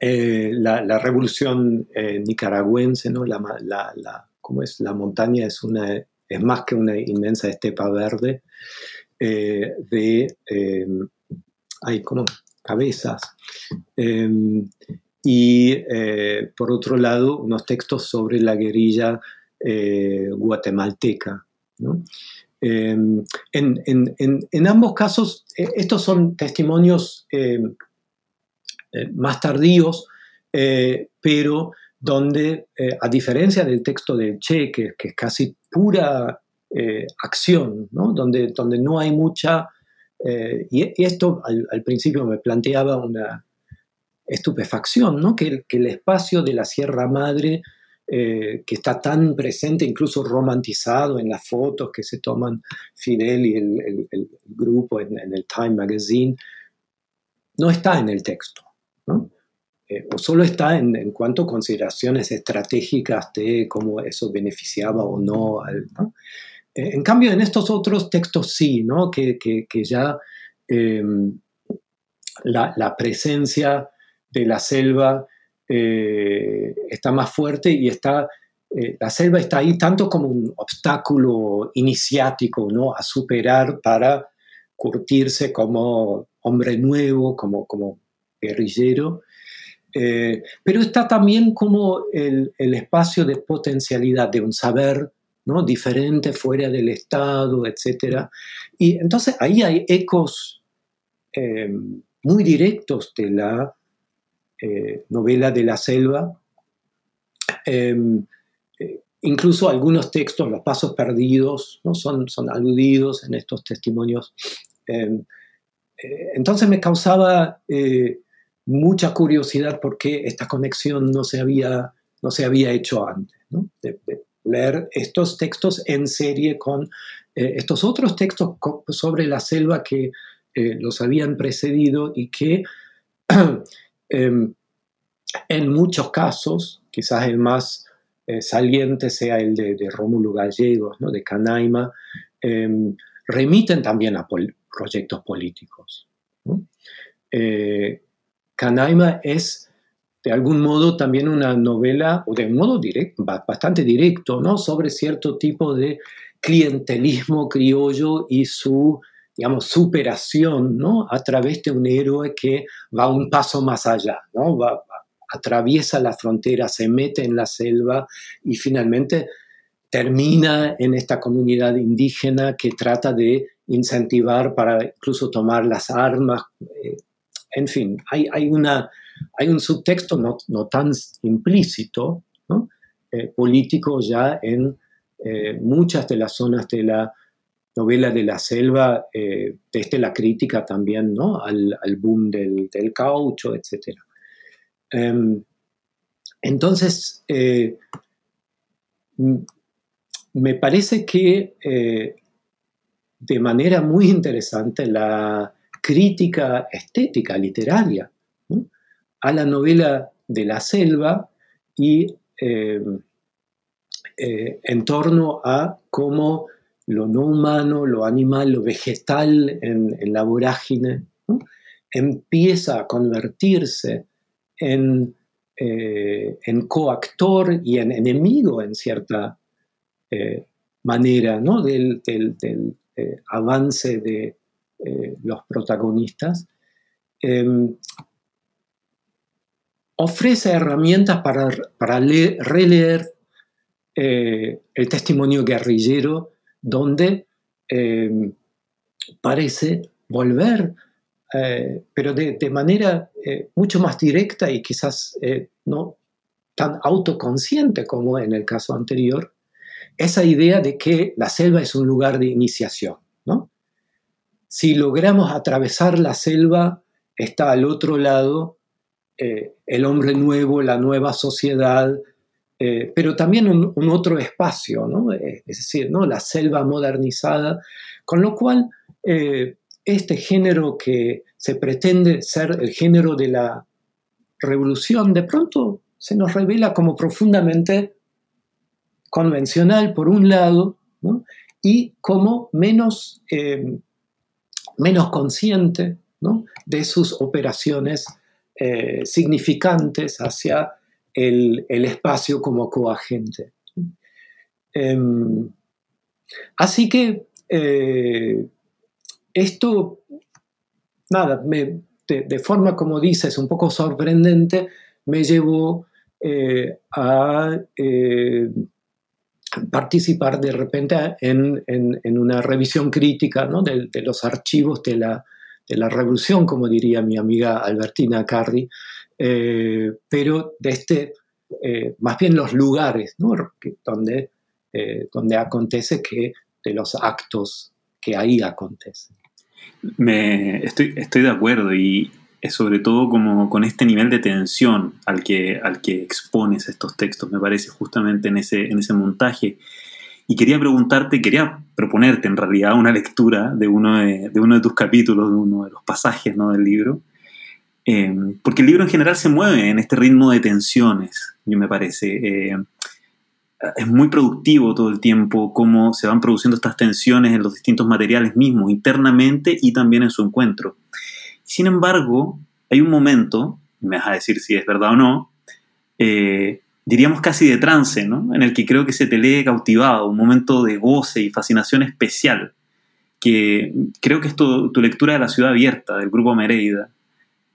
eh, la, revolución nicaragüense, ¿no? La, la, ¿cómo es? la montaña es, una, es más que una inmensa estepa verde, de, em, hay como cabezas. Em, y por otro lado, unos textos sobre la guerrilla guatemalteca, Em, en, ambos casos, estos son testimonios em, eh, más tardíos, eh, pero donde, eh, a diferencia del texto de Che, que, es casi pura acción, donde, donde no hay mucha... Y, esto al, principio me planteaba una estupefacción, ¿no? que, el espacio de la Sierra Madre que está tan presente, incluso romantizado en las fotos que se toman Fidel y el, grupo en, el Time Magazine, no está en el texto. Eh, o solo está en, cuanto a consideraciones estratégicas de cómo eso beneficiaba o no. Eh, en cambio, en estos otros textos sí, ¿no? que, ya em, la, la, presencia de la selva eh, está más fuerte y está, la selva está ahí tanto como un obstáculo iniciático ¿no? a superar para curtirse como hombre nuevo, como, como guerrillero, eh, pero está también como el, el, espacio de potencialidad de un saber ¿no? diferente fuera del Estado, etc. Y entonces ahí hay ecos muy directos de la eh, novela de la selva. Em, eh, incluso algunos textos, los pasos perdidos, ¿no? son, son aludidos en estos testimonios. Em, eh, entonces me causaba mucha curiosidad por qué esta conexión no se había, no se había hecho antes. De, leer estos textos en serie con estos otros textos sobre la selva que los habían precedido y que Em, en muchos casos, quizás el más eh, saliente sea el de, Rómulo Gallegos, ¿no? de Canaima, em, remiten también a proyectos políticos. Eh, Canaima es de algún modo también una novela, o de un modo directo, bastante directo, ¿no? sobre cierto tipo de clientelismo criollo y su digamos, superación, ¿no? A través de un héroe que va un paso más allá, ¿no? Va, atraviesa la frontera, se mete en la selva y finalmente termina en esta comunidad indígena que trata de incentivar para incluso tomar las armas. Eh, en fin, hay, una, hay un subtexto no, no tan implícito, eh, político ya en eh, muchas de las zonas de la novela de la selva, eh, desde la crítica también ¿no? al, boom del, caucho, etc. Em, entonces, me parece que de manera muy interesante la crítica estética literaria a la novela de la selva y eh, eh, en torno a cómo lo no humano, lo animal, lo vegetal en, la vorágine empieza a convertirse en, eh, en, coactor y en enemigo en cierta manera ¿no? del, avance de los protagonistas. Em, ofrece herramientas para, para releer eh, el testimonio guerrillero donde eh, parece volver, eh, pero de, manera mucho más directa y quizás no tan autoconsciente como en el caso anterior, esa idea de que la selva es un lugar de iniciación. ¿no? Si logramos atravesar la selva, está al otro lado eh, el hombre nuevo, la nueva sociedad, eh, pero también un, otro espacio, eh, es decir, ¿no? la selva modernizada, con lo cual este género que se pretende ser el género de la revolución, de pronto se nos revela como profundamente convencional por un lado, y como menos, menos consciente de sus operaciones eh, significantes hacia el, espacio como coagente. Em, así que eh, esto, nada, de, forma, como dices, un poco sorprendente, me llevó eh, a participar de repente en, una revisión crítica de, de, los archivos de la de la revolución, como diría mi amiga Albertina Carri, eh, pero de este, eh, más bien los lugares donde, eh, donde acontece que de los actos que ahí acontecen. Me, estoy, estoy de acuerdo y sobre todo como con este nivel de tensión al que, al que expones estos textos, me parece justamente en ese, en ese montaje. Y quería preguntarte, quería proponerte en realidad una lectura de uno de, uno de tus capítulos, de uno de los pasajes ¿no? del libro, eh, porque el libro en general se mueve en este ritmo de tensiones, yo me parece. Eh, es muy productivo todo el tiempo cómo se van produciendo estas tensiones en los distintos materiales mismos, internamente y también en su encuentro. Sin embargo, hay un momento, me vas a decir si es verdad o no, eh, diríamos casi de trance, ¿no? En el que creo que se te lee cautivado, un momento de goce y fascinación especial, que creo que es tu, lectura de La ciudad abierta, del grupo Mereida.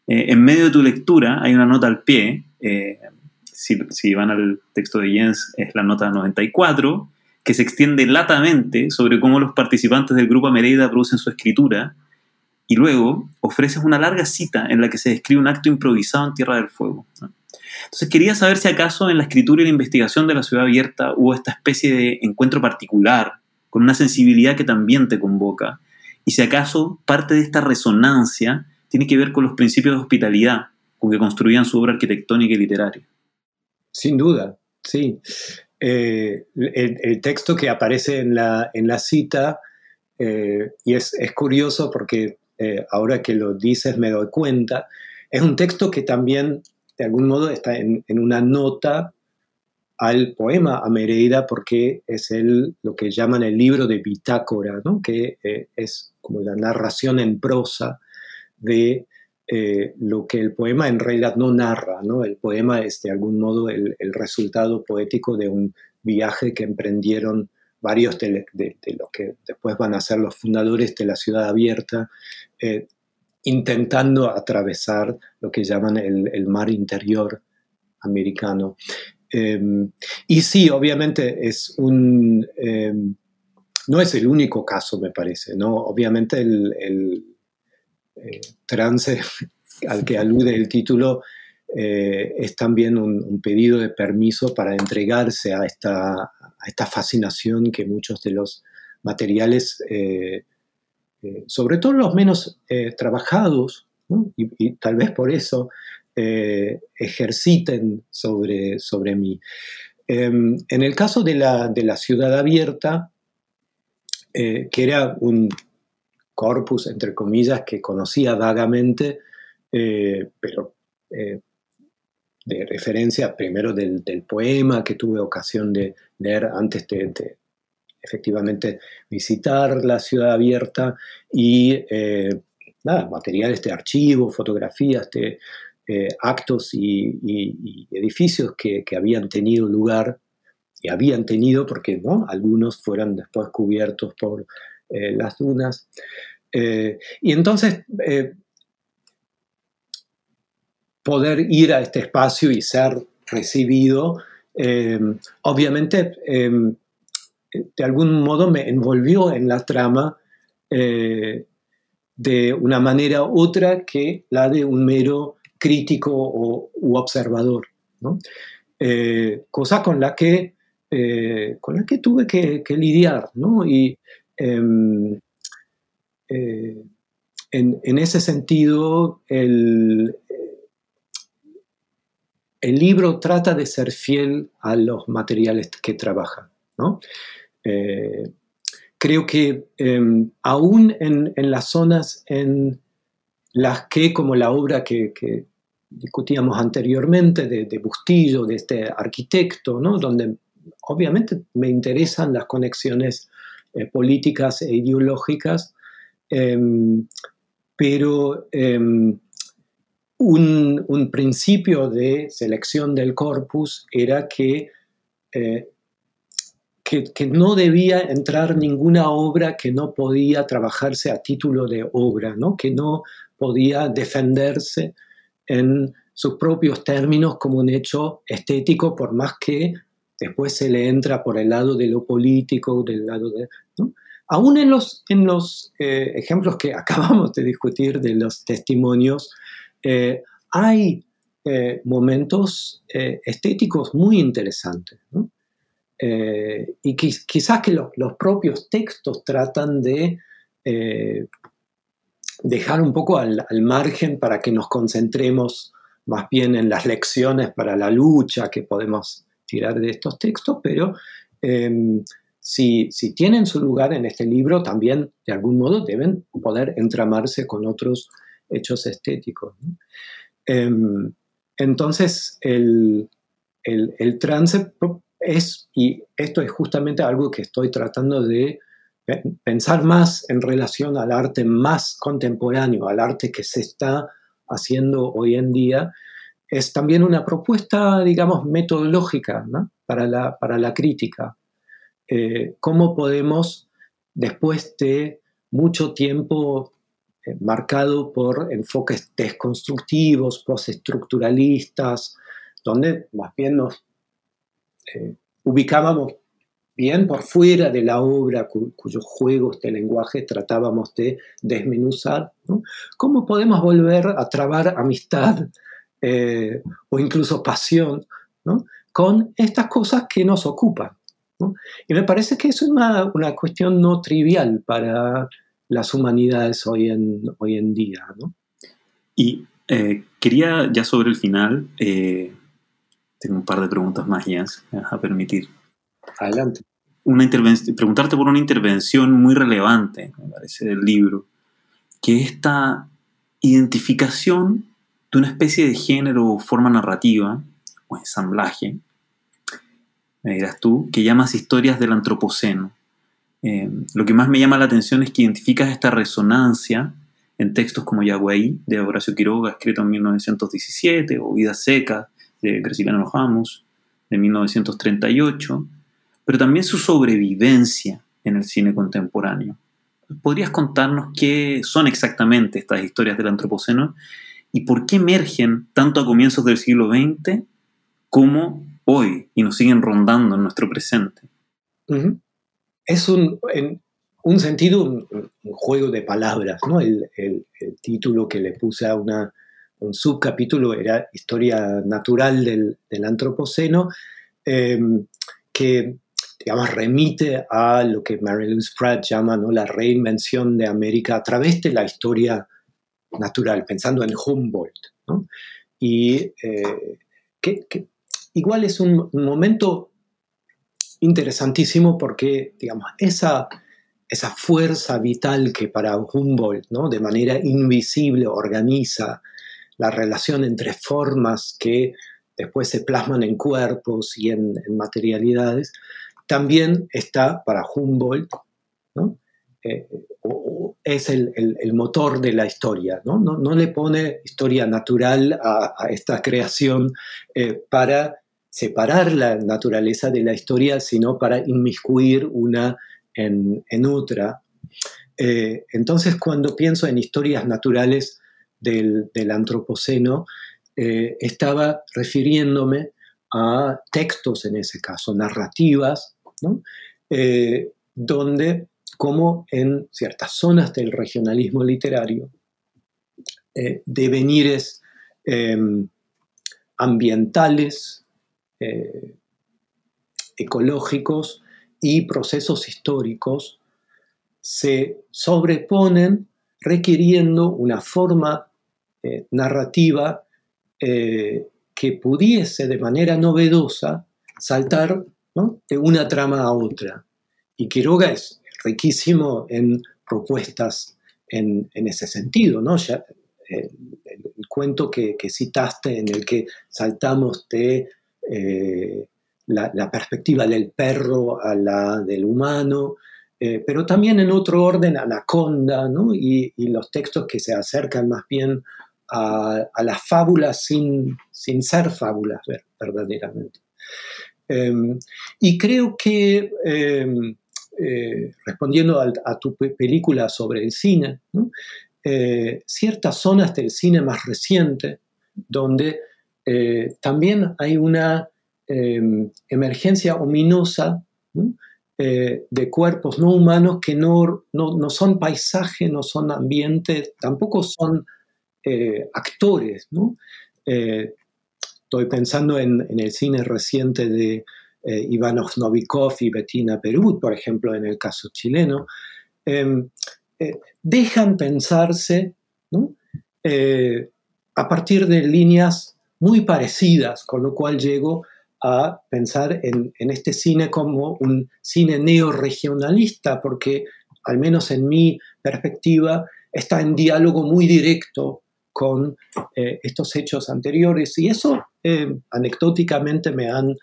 Eh, en medio de tu lectura hay una nota al pie, eh, si, van al texto de Jens es la nota 94, que se extiende latamente sobre cómo los participantes del grupo Mereida producen su escritura, y luego ofreces una larga cita en la que se describe un acto improvisado en Tierra del Fuego. Entonces quería saber si acaso en la escritura y la investigación de la ciudad abierta hubo esta especie de encuentro particular, con una sensibilidad que también te convoca, y si acaso parte de esta resonancia tiene que ver con los principios de hospitalidad con que construían su obra arquitectónica y literaria. Sin duda, sí. Eh, el, texto que aparece en la, en la cita, eh, y es, curioso porque eh, ahora que lo dices me doy cuenta, es un texto que también de algún modo está en, una nota al poema a Mereida porque es el, lo que llaman el libro de bitácora, que eh, es como la narración en prosa de eh, lo que el poema en realidad no narra. ¿no? El poema es de algún modo el, resultado poético de un viaje que emprendieron varios de, los que después van a ser los fundadores de la ciudad abierta, eh, intentando atravesar lo que llaman el, mar interior americano. Em, y sí, obviamente es un... Em, no es el único caso, me parece, ¿no? Obviamente el, eh, trance al que alude el título eh, es también un, pedido de permiso para entregarse a esta, a esta fascinación que muchos de los materiales, eh, sobre todo los menos trabajados, y, tal vez por eso ejerciten sobre, sobre mí. Em, en el caso de la, de la ciudad abierta, que era un corpus, entre comillas, que conocía vagamente, pero de referencia primero del, poema que tuve ocasión de leer antes de, efectivamente visitar la ciudad abierta y eh, nada, materiales de archivo, fotografías de eh, actos y, edificios que, habían tenido lugar y habían tenido, porque ¿no? algunos fueron después cubiertos por eh, las dunas. y entonces poder ir a este espacio y ser recibido, obviamente eh, de algún modo me envolvió en la trama eh, de una manera otra que la de un mero crítico o, u observador, cosa con la, que, con la que tuve que, lidiar. Y em, en, ese sentido, el, el libro trata de ser fiel a los materiales que trabaja. Eh, creo que em, aún en, las zonas en las que, como la obra que, discutíamos anteriormente de, Bustillo, de este arquitecto, donde obviamente me interesan las conexiones eh, políticas e ideológicas, em, pero em, un, principio de selección del corpus era que, que, no debía entrar ninguna obra que no podía trabajarse a título de obra, ¿no? que no podía defenderse en sus propios términos como un hecho estético, por más que después se le entra por el lado de lo político, del lado de... Aún en los, en los eh, ejemplos que acabamos de discutir de los testimonios, eh, hay eh, momentos estéticos muy interesantes. Y quizás que los propios textos tratan de dejar un poco al, margen para que nos concentremos más bien en las lecciones para la lucha que podemos tirar de estos textos, pero em, si, si, tienen su lugar en este libro, también de algún modo deben poder entramarse con otros hechos estéticos. Em, entonces, el, el, trance es, y esto es justamente algo que estoy tratando de pensar más en relación al arte más contemporáneo, al arte que se está haciendo hoy en día, es también una propuesta, digamos, metodológica para, la, para, la, crítica. Eh, ¿Cómo podemos, después de mucho tiempo eh, marcado por enfoques desconstructivos, postestructuralistas, donde más bien nos eh, ubicábamos bien por fuera de la obra cuyos juegos de lenguaje tratábamos de desmenuzar. ¿Cómo podemos volver a trabar amistad eh, o incluso pasión con estas cosas que nos ocupan? Y me parece que eso es una, una cuestión no trivial para las humanidades hoy en, hoy en día. ¿no? Y eh, quería ya sobre el final, eh, tengo un par de preguntas más, vas a permitir. Adelante. Una preguntarte por una intervención muy relevante, me parece, del libro, que esta identificación de una especie de género o forma narrativa, o ensamblaje, me dirás tú, que llamas historias del antropoceno. Eh, lo que más me llama la atención es que identificas esta resonancia en textos como Yagüey, de Horacio Quiroga, escrito en 1917, o Vida Seca, de Graciliano Ramos, de 1938, pero también su sobrevivencia en el cine contemporáneo. ¿Podrías contarnos qué son exactamente estas historias del Antropoceno y por qué emergen tanto a comienzos del siglo XX como hoy y nos siguen rondando en nuestro presente? es un, en un sentido un, juego de palabras, ¿no? El, título que le puse a una, un subcapítulo era Historia Natural del, Antropoceno, em, que digamos, remite a lo que Mary Louise Pratt llama la reinvención de América a través de la historia natural, pensando en Humboldt. Y eh, que, igual es un, momento interesantísimo porque, digamos, esa, esa fuerza vital que para Humboldt, ¿no? de manera invisible, organiza la relación entre formas que después se plasman en cuerpos y en, materialidades, también está para Humboldt, eh, es el, motor de la historia, ¿no? No, le pone historia natural a, esta creación eh, para separar la naturaleza de la historia, sino para inmiscuir una en, otra. Eh, entonces, cuando pienso en historias naturales del, antropoceno, eh, estaba refiriéndome a textos, en ese caso, narrativas, eh, donde, como en ciertas zonas del regionalismo literario, devenires em, ambientales, ecológicos y procesos históricos se sobreponen requiriendo una forma eh, narrativa eh, que pudiese de manera novedosa saltar de una trama a otra. Y Quiroga es riquísimo en propuestas en, ese sentido, ¿no? Eh, el, cuento que, citaste en el que saltamos de la, perspectiva del perro a la del humano, pero también en otro orden Anaconda, ¿no? y, los textos que se acercan más bien a, las fábulas sin, sin ser fábulas verdaderamente. Em, y creo que, em, eh, respondiendo a, tu película sobre el cine, eh, ciertas zonas del cine más reciente, donde también hay una Em, emergencia ominosa eh, de cuerpos no humanos que no, no, son paisaje, no son ambiente, tampoco son eh, actores. Eh, estoy pensando en, el cine reciente de Ivanov Novikov y Bettina Perú, por ejemplo, en el caso chileno. Em, dejan pensarse a partir de líneas muy parecidas, con lo cual llego a pensar en, este cine como un cine neoregionalista, porque al menos en mi perspectiva está en diálogo muy directo con eh, estos hechos anteriores. Y eso eh, anecdóticamente me han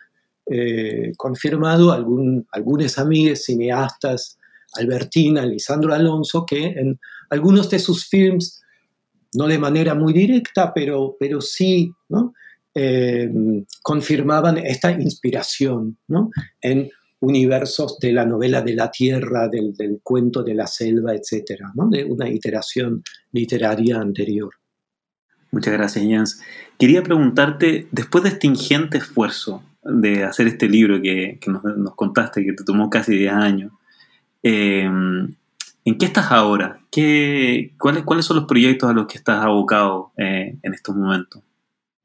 eh, confirmado algún, algunos amigos cineastas, Albertina, Lisandro Alonso, que en algunos de sus films, no de manera muy directa, pero, pero sí, ¿no? Eh, confirmaban esta inspiración en universos de la novela de la tierra, del, cuento de la selva, etc., de una iteración literaria anterior. Muchas gracias, Jens. Quería preguntarte, después de este ingente esfuerzo de hacer este libro que, nos, contaste, que te tomó casi 10 años, eh, ¿en qué estás ahora? ¿Qué, cuáles, ¿Cuáles son los proyectos a los que estás abocado eh, en estos momentos?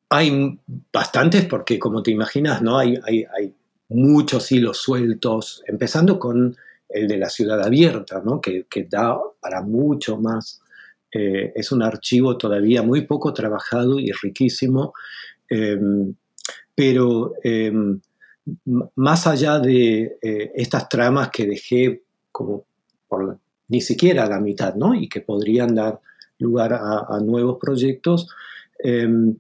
Hay bastantes porque, como te imaginas, ¿no? hay, hay, muchos hilos sueltos, empezando con el de la ciudad abierta, ¿no? que, da para mucho más. Eh, es un archivo todavía muy poco trabajado y riquísimo, em, pero em, más allá de eh, estas tramas que dejé como por ni siquiera la mitad, ¿no? y que podrían dar lugar a, nuevos proyectos, em,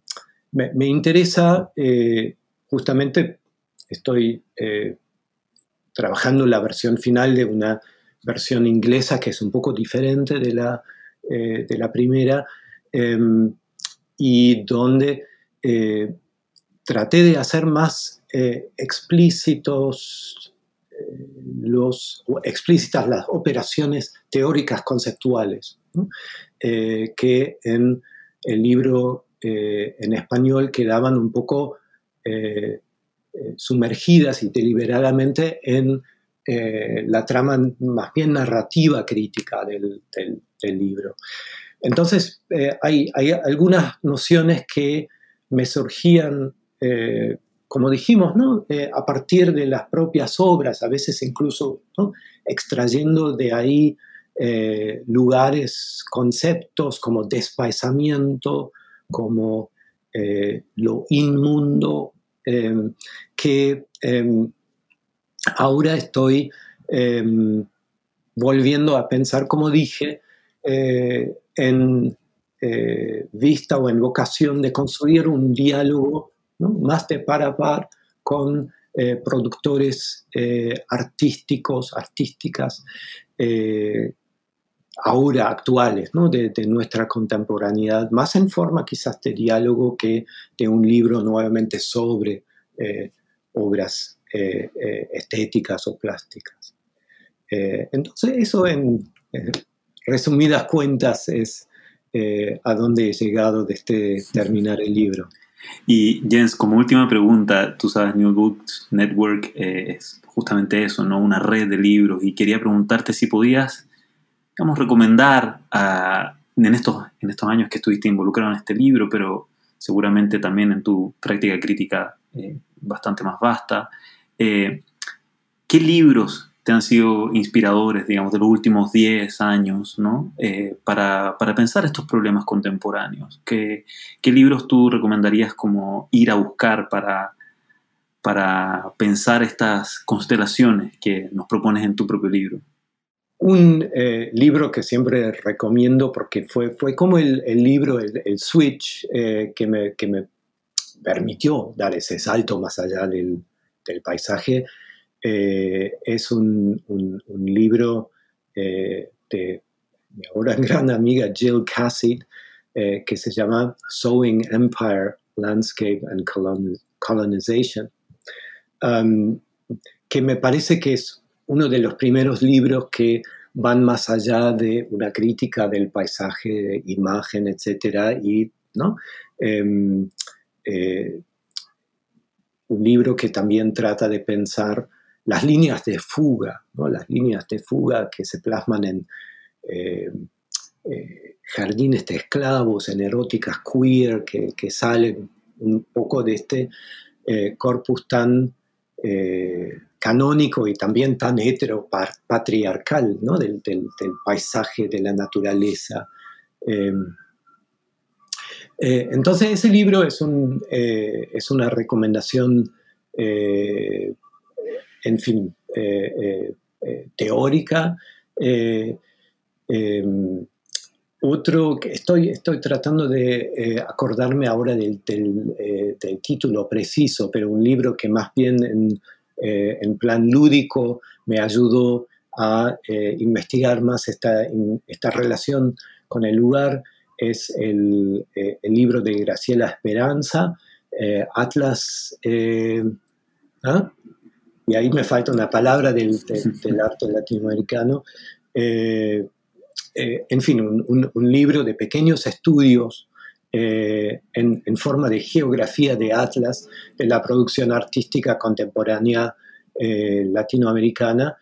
me, interesa, eh, justamente estoy trabajando la versión final de una versión inglesa que es un poco diferente de la, eh, de la primera em, y donde traté de hacer más explícitos los, explícitas las operaciones teóricas conceptuales que en el libro eh, en español quedaban un poco eh, eh, sumergidas y deliberadamente en la trama más bien narrativa crítica del, libro. entonces, hay, hay, algunas nociones que me surgían, como dijimos, ¿no? a partir de las propias obras, a veces incluso extrayendo de ahí lugares, conceptos como despaisamiento, como lo inmundo, que ahora estoy em, volviendo a pensar, como dije, eh, en eh, vista o en vocación de construir un diálogo más de par a par con eh, productores artísticos, artísticas, ahora actuales, de, de, nuestra contemporaneidad, más en forma quizás de diálogo que de un libro nuevamente sobre obras eh, eh, estéticas o plásticas. Eh, entonces, eso en resumidas cuentas es a dónde he llegado desde terminar el libro. Y Jens, como última pregunta, tú sabes, New Books Network es justamente eso, ¿no? Una red de libros. Y quería preguntarte si podías, digamos, recomendar en, estos, en estos años que estuviste involucrado en este libro, pero seguramente también en tu práctica crítica bastante más vasta, eh, ¿Qué libros te han sido inspiradores, digamos, de los últimos 10 años, ¿no? Eh, para, pensar estos problemas contemporáneos? ¿Qué, libros tú recomendarías como ir a buscar para, para pensar estas constelaciones que nos propones en tu propio libro? Un eh, libro que siempre recomiendo porque fue, fue como el, libro, el, switch que, me, que me permitió dar ese salto más allá del, del paisaje, eh, es un, libro eh, de mi ahora gran amiga Jill Cassid, eh, que se llama Sowing Empire, Landscape and Colonization, um, que me parece que es uno de los primeros libros que van más allá de una crítica del paisaje, imagen, etc. Y, ¿no? Em, un libro que también trata de pensar las líneas de fuga, ¿no? las líneas de fuga que se plasman en eh, eh, jardines de esclavos, en eróticas queer, que, salen un poco de este eh, corpus tan canónico y también tan heteropatriarcal ¿no? del, del, paisaje, de la naturaleza. Eh, entonces ese libro es, un, eh, es una recomendación, eh, en fin, teórica. otro que estoy, estoy tratando de acordarme ahora del, título preciso, pero un libro que más bien en, plan lúdico me ayudó a investigar más esta, esta relación con el lugar es el, eh, el libro de Graciela Esperanza, eh, Atlas, eh, ¿ah? y ahí me falta una palabra del, arte latinoamericano, en fin, un, un, libro de pequeños estudios en, en, forma de geografía de Atlas de la producción artística contemporánea latinoamericana.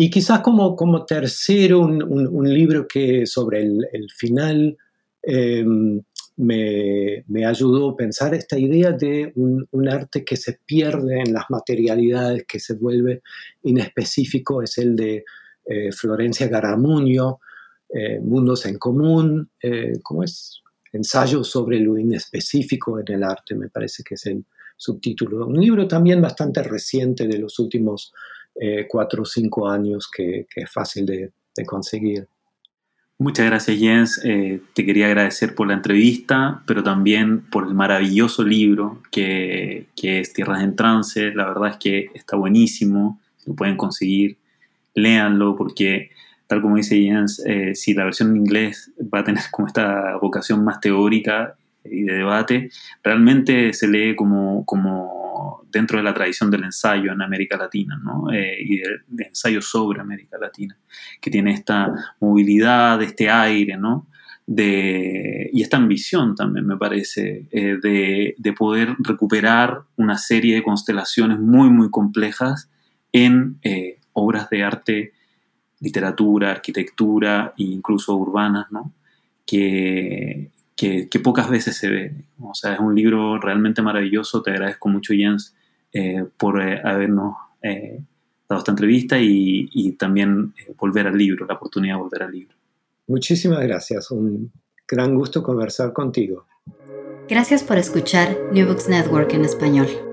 Y quizás como, como tercero, un, libro que sobre el, final em, me, ayudó a pensar esta idea de un, arte que se pierde en las materialidades, que se vuelve inespecífico, es el de eh, Florencia Garamuño, eh, Mundos en Común, eh, ¿cómo es? Ensayo sobre lo inespecífico en el arte, me parece que es el subtítulo. Un libro también bastante reciente de los últimos eh, cuatro o cinco años que, es fácil de, conseguir. Muchas gracias Jens, eh, te quería agradecer por la entrevista, pero también por el maravilloso libro que, es Tierras en Trance, la verdad es que está buenísimo, lo pueden conseguir, léanlo porque tal como dice Jens, eh, si la versión en inglés va a tener como esta vocación más teórica y de debate, realmente se lee como, como dentro de la tradición del ensayo en América Latina ¿no? Eh, y del, ensayo sobre América Latina, que tiene esta movilidad, este aire, ¿no? De, y esta ambición también me parece eh, de, de, poder recuperar una serie de constelaciones muy muy complejas en eh, obras de arte literatura, arquitectura e incluso urbanas, ¿no? Que, que, pocas veces se ve. O sea, es un libro realmente maravilloso. Te agradezco mucho, Jens, eh, por eh, habernos eh, dado esta entrevista y, y también volver al libro, la oportunidad de volver al libro. Muchísimas gracias. Un gran gusto conversar contigo. Gracias por escuchar New Books Network en español.